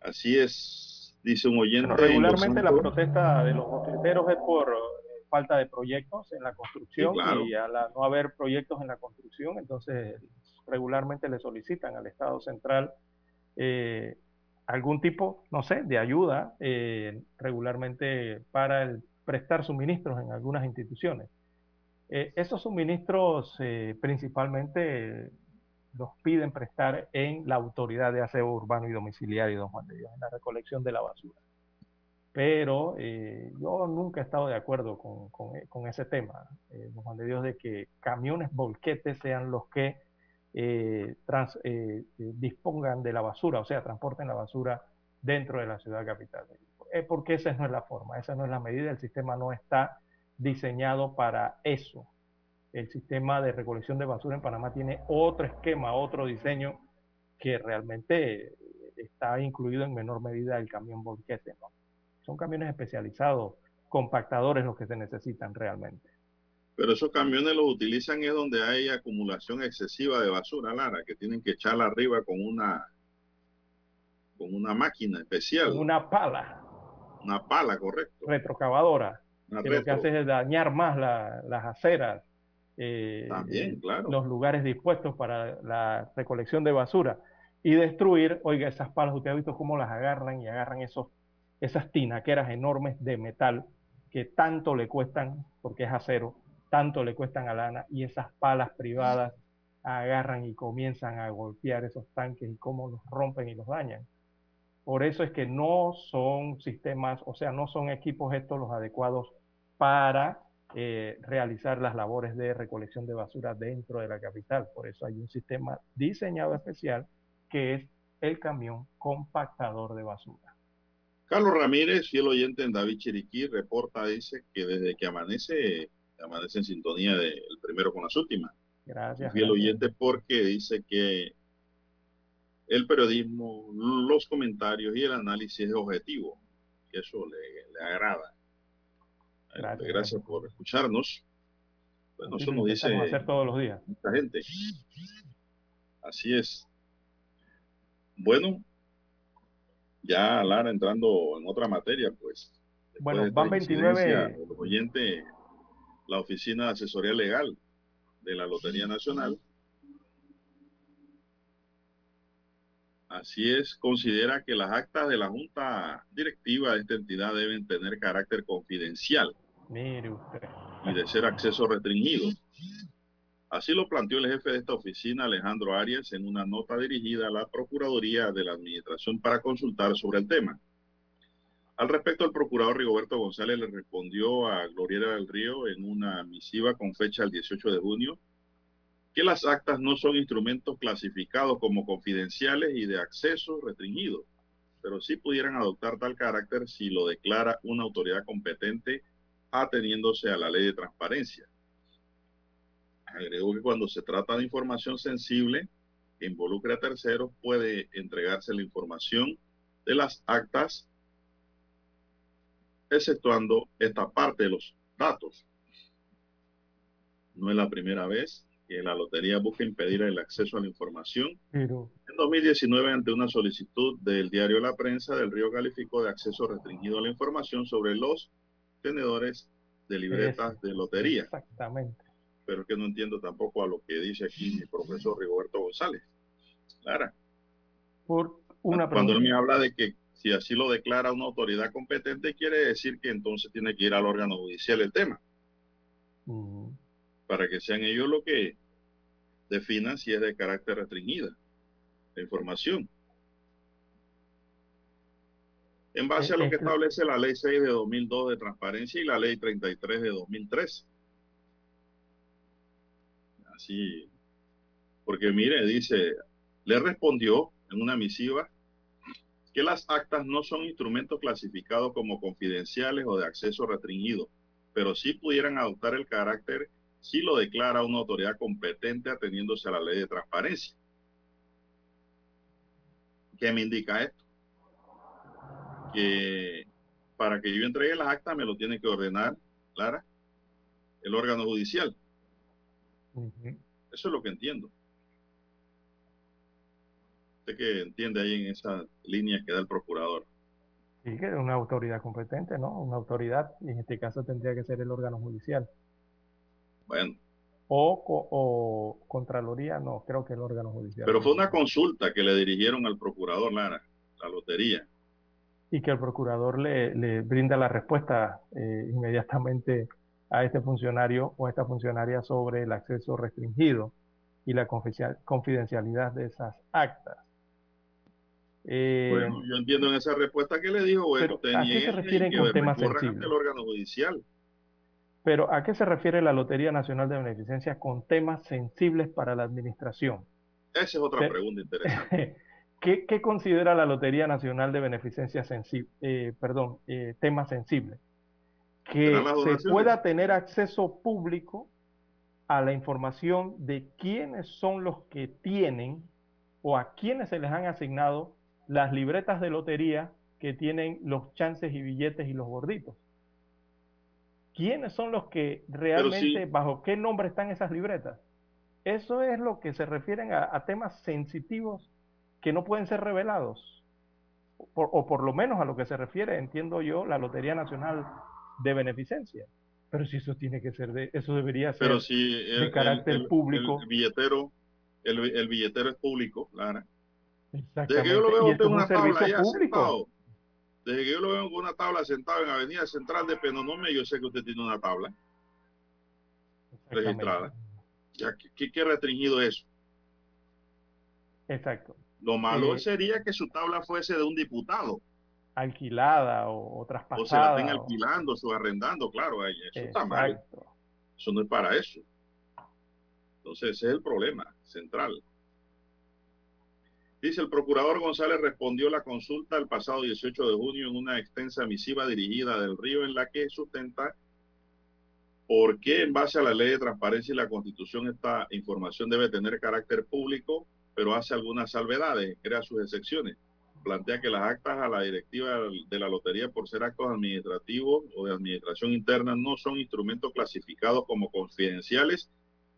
Así es, dice un oyente. Regularmente la protesta de los volqueteros es por eh, falta de proyectos en la construcción Sí, claro. y al no haber proyectos en la construcción, entonces regularmente le solicitan al Estado central eh, algún tipo, no sé, de ayuda eh, regularmente para el prestar suministros en algunas instituciones. Eh, esos suministros principalmente eh, los piden prestar en la autoridad de aseo urbano y domiciliario, don Juan de Dios, en la recolección de la basura. Pero eh, yo nunca he estado de acuerdo con, con- con ese tema, eh, don Juan de Dios, de que camiones volquetes sean los que eh, eh, eh, dispongan de la basura, o sea, transporten la basura dentro de la ciudad capital. Eh, porque esa no es la forma, esa no es la medida, el sistema no está diseñado para eso. El sistema de recolección de basura en Panamá tiene otro esquema, otro diseño que realmente eh, está incluido en menor medida el camión volquete. ¿no? Son camiones especializados, compactadores los que se necesitan realmente. Pero esos camiones los utilizan es donde hay acumulación excesiva de basura, Lara, que tienen que echarla arriba con una con una máquina especial, Una pala una pala, correcto. retrocavadora Una que lo que hace es dañar más la- las aceras, eh, También, claro. los lugares dispuestos para la recolección de basura y destruir, oiga, esas palas, usted ha visto cómo las agarran y agarran esos, esas tinaqueras enormes de metal que tanto le cuestan, porque es acero, tanto le cuestan a lana y esas palas privadas agarran y comienzan a golpear esos tanques y cómo los rompen y los dañan. Por eso es que no son sistemas, o sea, no son equipos estos los adecuados para eh, realizar las labores de recolección de basura dentro de la capital. Por eso hay un sistema diseñado especial que es el camión compactador de basura. Carlos Ramírez, fiel oyente en David Chiriquí, reporta, dice que desde que amanece, amanece en sintonía del primero con las últimas. Gracias. Fiel gracias. oyente porque dice que el periodismo, los comentarios y el análisis es objetivo. Y eso le, le agrada. Gracias, Gracias, por escucharnos. Bueno, Así eso nos dice hacer todos los días. mucha gente. Así es. Bueno, ya Lara entrando en otra materia, pues. Bueno, van incidencia 29 de los oyentes, la Oficina de Asesoría Legal de la Lotería Nacional Así es, considera que las actas de la Junta Directiva de esta entidad deben tener carácter confidencial Mire usted. y de ser acceso restringido. Así lo planteó el jefe de esta oficina, Alejandro Arias, en una nota dirigida a la Procuraduría de la Administración para consultar sobre el tema. Al respecto, el procurador Rigoberto González le respondió a Gloriera del Río en una misiva con fecha el 18 de junio que las actas no son instrumentos clasificados como confidenciales y de acceso restringido, pero sí pudieran adoptar tal carácter si lo declara una autoridad competente ateniéndose a la ley de transparencia. Agregó que cuando se trata de información sensible que involucre a terceros, puede entregarse la información de las actas, exceptuando esta parte de los datos. No es la primera vez que la lotería busca impedir el acceso a la información. Pero, En 2019, ante una solicitud del diario La Prensa, del Río calificó de acceso restringido a la información sobre los tenedores de libretas de lotería. exactamente. Pero es que no entiendo tampoco a lo que dice aquí mi profesor Rigoberto González. Clara, Por una cuando él me habla de que si así lo declara una autoridad competente, quiere decir que entonces tiene que ir al órgano judicial el tema, Mm, para que sean ellos los que definan si es de carácter restringida la información. En base a lo que es- establece la ley 6 de 2002 de transparencia y la ley 33 de 2003. Así, porque mire, dice, le respondió en una misiva que las actas no son instrumentos clasificados como confidenciales o de acceso restringido, pero sí pudieran adoptar el carácter si lo declara una autoridad competente ateniéndose a la ley de transparencia. ¿Qué me indica esto? Que para que yo entregue las actas me lo tiene que ordenar, Clara, el órgano judicial. Eso es lo que entiendo. Usted que entiende ahí en esa línea que da el procurador. Sí, que es una autoridad competente, ¿no? Una autoridad, y en este caso tendría que ser el órgano judicial. Bueno, O, co- o Contraloría, no, creo que el órgano judicial. pero fue una consulta que le dirigieron al procurador Lara, la lotería. Y que el procurador le, le brinda la respuesta eh, inmediatamente a este funcionario o a esta funcionaria sobre el acceso restringido y la confidencial- confidencialidad de esas actas. Eh, Bueno, yo entiendo en esa respuesta que le dijo, bueno, ¿a qué se refieren con temas sensibles? el órgano judicial. Pero ¿a qué se refiere la Lotería Nacional de Beneficencia con temas sensibles para la administración? Esa es otra pregunta interesante. [LAUGHS] ¿Qué, qué considera la Lotería Nacional de Beneficencia sensible? perdón, eh, temas sensibles. Que ¿Serán las se pueda tener acceso público a la información de quiénes son los que tienen o a quiénes se les han asignado las libretas de lotería que tienen los chances y billetes y los gorditos. ¿Quiénes son los que realmente, sí. bajo qué nombre están esas libretas? Eso es lo que se refieren a, a temas sensitivos que no pueden ser revelados. Por- o por lo menos a lo que se refiere, entiendo yo, la Lotería Nacional de Beneficencia. Pero si eso tiene que ser de, eso debería ser Pero si el, de carácter el- el- público. el billetero, el, el billetero es público, Lara. Desde Exactamente. que yo lo veo y es un tabla servicio público. Desde que yo lo veo con una tabla sentado en Avenida Central de Penonomé, yo sé que usted tiene una tabla registrada. Ya, ¿qué- ¿qué, restringido es eso? Exacto. Lo malo Eh, sería que su tabla fuese de un diputado. Alquilada o, o O se la traspasada. estén o- alquilando, subarrendando, claro, ahí, eso está mal. Eso no es para eso. Entonces, ese es el problema central. Dice, el procurador González respondió la consulta el pasado 18 de junio en una extensa misiva dirigida del Río en la que sustenta por qué en base a la ley de transparencia y la constitución esta información debe tener carácter público, pero hace algunas salvedades, crea sus excepciones. Plantea que las actas a la directiva de la lotería por ser actos administrativos o de administración interna no son instrumentos clasificados como confidenciales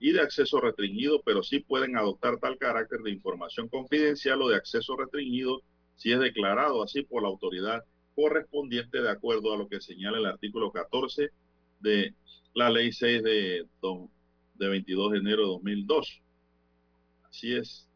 y de acceso restringido, pero sí pueden adoptar tal carácter de información confidencial o de acceso restringido si es declarado así por la autoridad correspondiente de acuerdo a lo que señala el artículo 14 de la ley 6 de, de 22 de enero de 2002. Así es.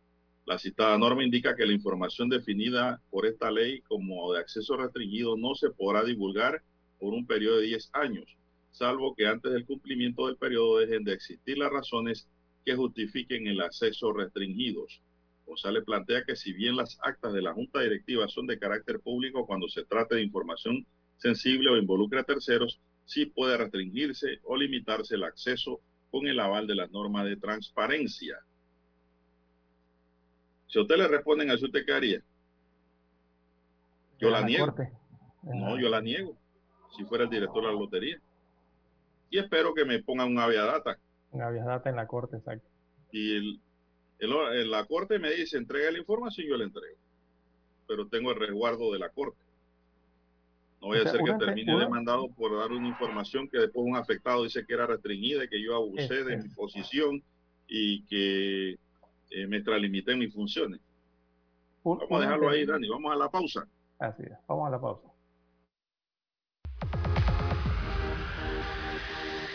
La citada norma indica que la información definida por esta ley como de acceso restringido no se podrá divulgar por un periodo de 10 años, salvo que antes del cumplimiento del periodo dejen de existir las razones que justifiquen el acceso restringidos. González plantea que si bien las actas de la Junta Directiva son de carácter público cuando se trate de información sensible o involucre a terceros, sí puede restringirse o limitarse el acceso con el aval de las normas de transparencia. Si a usted le responden a eso, ¿usted qué haría? Yo la, niego. No, yo la niego. Si fuera el director de la lotería. Y espero que me pongan un aviadata. Un aviadata en la corte, exacto. Y el, el, la corte me dice, entrega la información yo la entrego. Pero tengo el resguardo de la corte. No voy a ser que termine demandado por dar una información que después un afectado dice que era restringida y que yo abusé de mi posición y que eh, me extralimité en mis funciones. vamos a dejarlo ahí, Dani. Vamos a la pausa. Así es. Vamos a la pausa.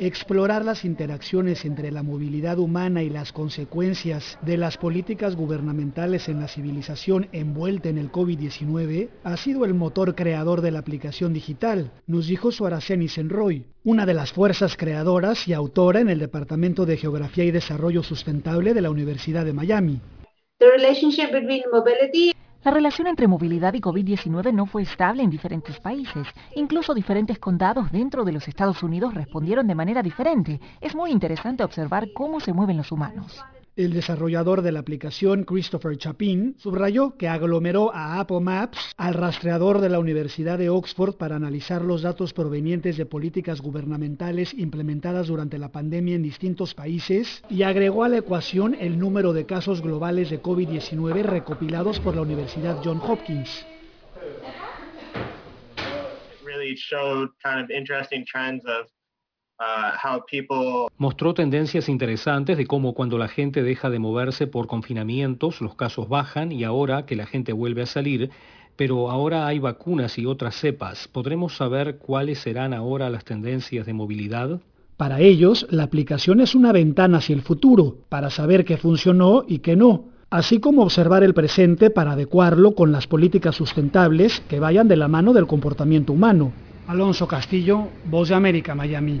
Explorar las interacciones entre la movilidad humana y las consecuencias de las políticas gubernamentales en la civilización envuelta en el COVID-19 ha sido el motor creador de la aplicación digital, nos dijo Suaraceni Senroy, una de las fuerzas creadoras y autora en el Departamento de Geografía y Desarrollo Sustentable de la Universidad de Miami. La relación entre movilidad y COVID-19 no fue estable en diferentes países. Incluso diferentes condados dentro de los Estados Unidos respondieron de manera diferente. Es muy interesante observar cómo se mueven los humanos. El desarrollador de la aplicación, Christopher Chapin, subrayó que aglomeró a Apple Maps al rastreador de la Universidad de Oxford para analizar los datos provenientes de políticas gubernamentales implementadas durante la pandemia en distintos países y agregó a la ecuación el número de casos globales de COVID-19 recopilados por la Universidad Johns Hopkins. Uh, Mostró tendencias interesantes de cómo cuando la gente deja de moverse por confinamientos, los casos bajan y ahora que la gente vuelve a salir, pero ahora hay vacunas y otras cepas. ¿Podremos saber cuáles serán ahora las tendencias de movilidad? Para ellos, la aplicación es una ventana hacia el futuro, para saber qué funcionó y qué no, así como observar el presente para adecuarlo con las políticas sustentables que vayan de la mano del comportamiento humano. Alonso Castillo, Voz de América, Miami.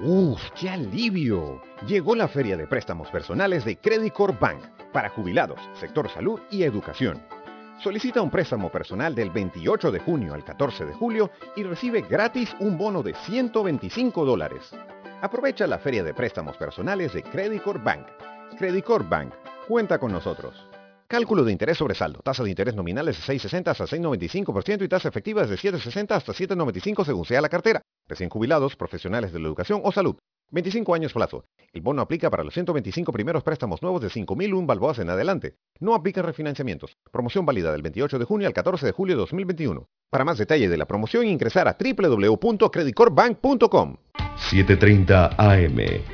¡Uf, qué alivio! Llegó la feria de préstamos personales de Credit Bank para jubilados, sector salud y educación. Solicita un préstamo personal del 28 de junio al 14 de julio y recibe gratis un bono de 125 dólares. Aprovecha la feria de préstamos personales de Credit Bank. Credit Bank, cuenta con nosotros. Cálculo de interés sobre saldo. Tasa de interés nominal es de 6,60 hasta 6,95% y tasa efectiva de 7,60 hasta 7,95 según sea la cartera. Recién jubilados, profesionales de la educación o salud. 25 años plazo. El bono aplica para los 125 primeros préstamos nuevos de 5.001 balboas en adelante. No aplica refinanciamientos. Promoción válida del 28 de junio al 14 de julio de 2021. Para más detalle de la promoción ingresar a www.creditcorbank.com. 730 AM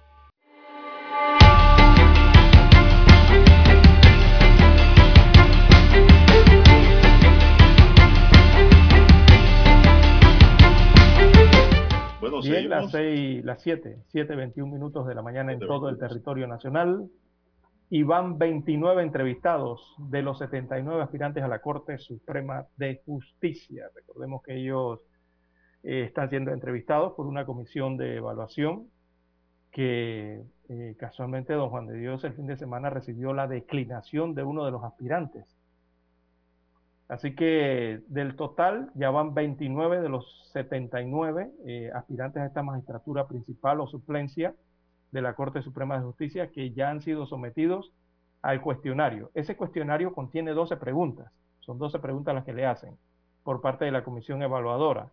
Bien, las 6, las 7, 7, 21 minutos de la mañana en todo el territorio nacional. Y van 29 entrevistados de los 79 aspirantes a la Corte Suprema de Justicia. Recordemos que ellos eh, están siendo entrevistados por una comisión de evaluación que eh, casualmente don Juan de Dios el fin de semana recibió la declinación de uno de los aspirantes Así que del total ya van 29 de los 79 eh, aspirantes a esta magistratura principal o suplencia de la Corte Suprema de Justicia que ya han sido sometidos al cuestionario. Ese cuestionario contiene 12 preguntas, son 12 preguntas las que le hacen por parte de la comisión evaluadora,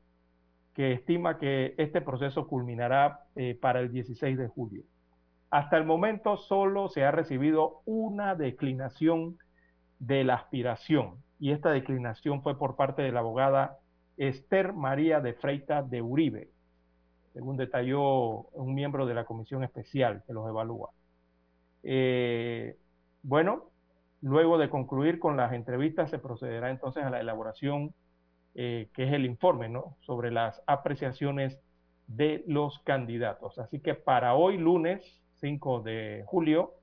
que estima que este proceso culminará eh, para el 16 de julio. Hasta el momento solo se ha recibido una declinación de la aspiración y esta declinación fue por parte de la abogada Esther María de Freita de Uribe, según detalló un miembro de la comisión especial que los evalúa. Eh, bueno, luego de concluir con las entrevistas se procederá entonces a la elaboración, eh, que es el informe, ¿no? Sobre las apreciaciones de los candidatos. Así que para hoy, lunes 5 de julio,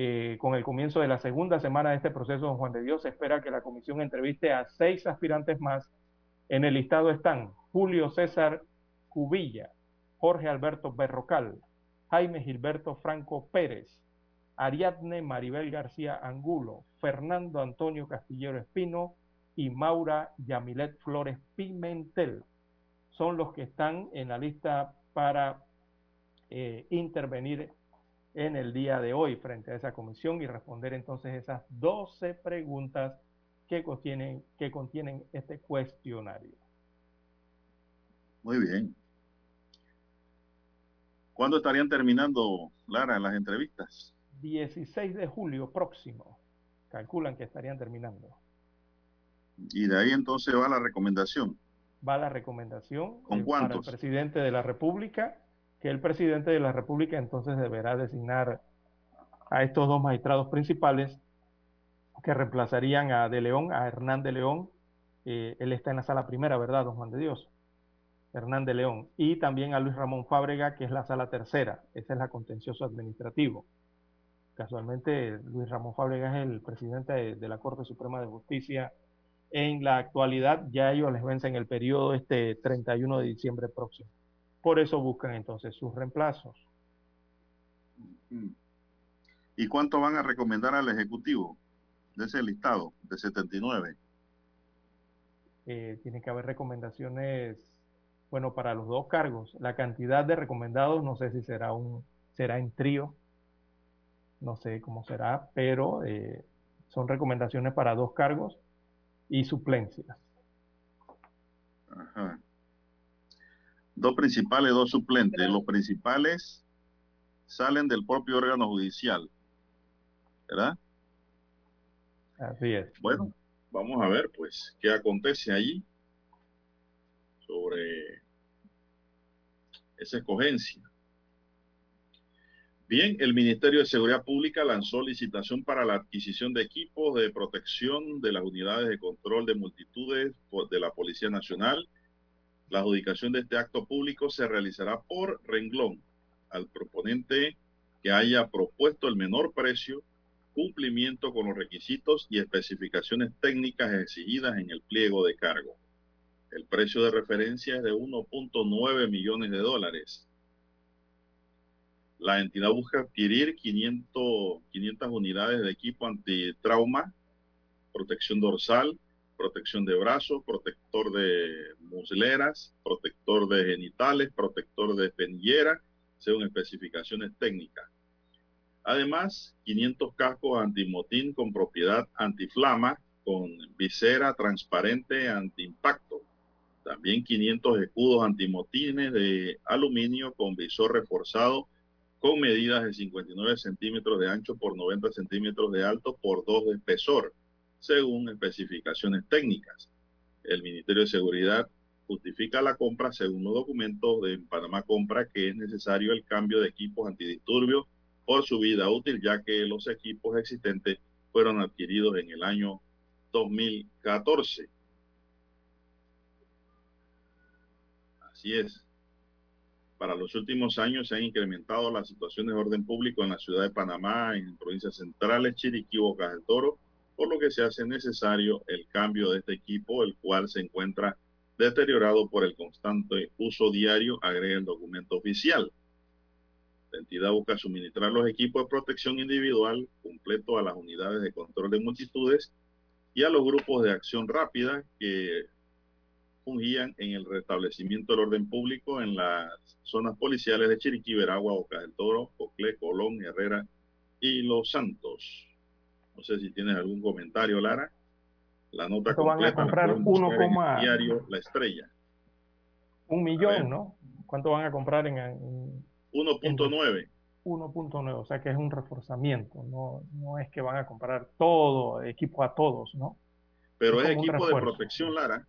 eh, con el comienzo de la segunda semana de este proceso, Juan de Dios, se espera que la comisión entreviste a seis aspirantes más. En el listado están Julio César Cubilla, Jorge Alberto Berrocal, Jaime Gilberto Franco Pérez, Ariadne Maribel García Angulo, Fernando Antonio Castillero Espino y Maura Yamilet Flores Pimentel. Son los que están en la lista para eh, intervenir en el día de hoy frente a esa comisión y responder entonces esas 12 preguntas que contienen, que contienen este cuestionario. Muy bien. ¿Cuándo estarían terminando, Lara, las entrevistas? 16 de julio próximo. Calculan que estarían terminando. Y de ahí entonces va la recomendación. Va la recomendación ¿Con eh, cuántos? para el presidente de la República que el presidente de la República entonces deberá designar a estos dos magistrados principales que reemplazarían a De León, a Hernán de León. Eh, él está en la sala primera, ¿verdad, don Juan de Dios? Hernán de León. Y también a Luis Ramón Fábrega, que es la sala tercera. Esa es la contencioso administrativo. Casualmente, Luis Ramón Fábrega es el presidente de, la Corte Suprema de Justicia. En la actualidad, ya ellos les vencen el periodo este 31 de diciembre próximo. Por eso buscan entonces sus reemplazos. ¿Y cuánto van a recomendar al Ejecutivo de ese listado de 79? Eh, tiene que haber recomendaciones, bueno, para los dos cargos. La cantidad de recomendados, no sé si será un, será en trío, no sé cómo será, pero eh, son recomendaciones para dos cargos y suplencias. Ajá. Dos principales, dos suplentes. Los principales salen del propio órgano judicial, ¿verdad? Así es. Bueno, vamos a ver, pues, qué acontece allí sobre esa escogencia. Bien, el Ministerio de Seguridad Pública lanzó licitación para la adquisición de equipos de protección de las unidades de control de multitudes de la Policía Nacional. La adjudicación de este acto público se realizará por renglón al proponente que haya propuesto el menor precio, cumplimiento con los requisitos y especificaciones técnicas exigidas en el pliego de cargo. El precio de referencia es de 1.9 millones de dólares. La entidad busca adquirir 500, 500 unidades de equipo antitrauma, protección dorsal, protección de brazos, protector de musleras, protector de genitales, protector de espinillera, según especificaciones técnicas. Además, 500 cascos antimotín con propiedad antiflama, con visera transparente antiimpacto. También 500 escudos antimotines de aluminio con visor reforzado con medidas de 59 centímetros de ancho por 90 centímetros de alto por 2 de espesor, según especificaciones técnicas. El Ministerio de Seguridad justifica la compra según los documentos de Panamá Compra que es necesario el cambio de equipos antidisturbios por su vida útil, ya que los equipos existentes fueron adquiridos en el año 2014. Así es. Para los últimos años se han incrementado las situaciones de orden público en la ciudad de Panamá, en provincias centrales, Chiriquí, Bocas del Toro, por lo que se hace necesario el cambio de este equipo, el cual se encuentra deteriorado por el constante uso diario, agrega el documento oficial. La entidad busca suministrar los equipos de protección individual completo a las unidades de control de multitudes y a los grupos de acción rápida que fungían en el restablecimiento del orden público en las zonas policiales de Chiriquí, Veragua, Boca del Toro, Coclé, Colón, Herrera y Los Santos. No sé si tienes algún comentario, Lara. La nota Esto van a completa comprar pueden buscar en 1, el diario La Estrella. un millón, ¿no? ¿Cuánto van a comprar en, en 1.9. 1.9? O sea que es un reforzamiento, no, no es que van a comprar todo, equipo a todos, ¿no? Pero Es equipo de protección, Lara.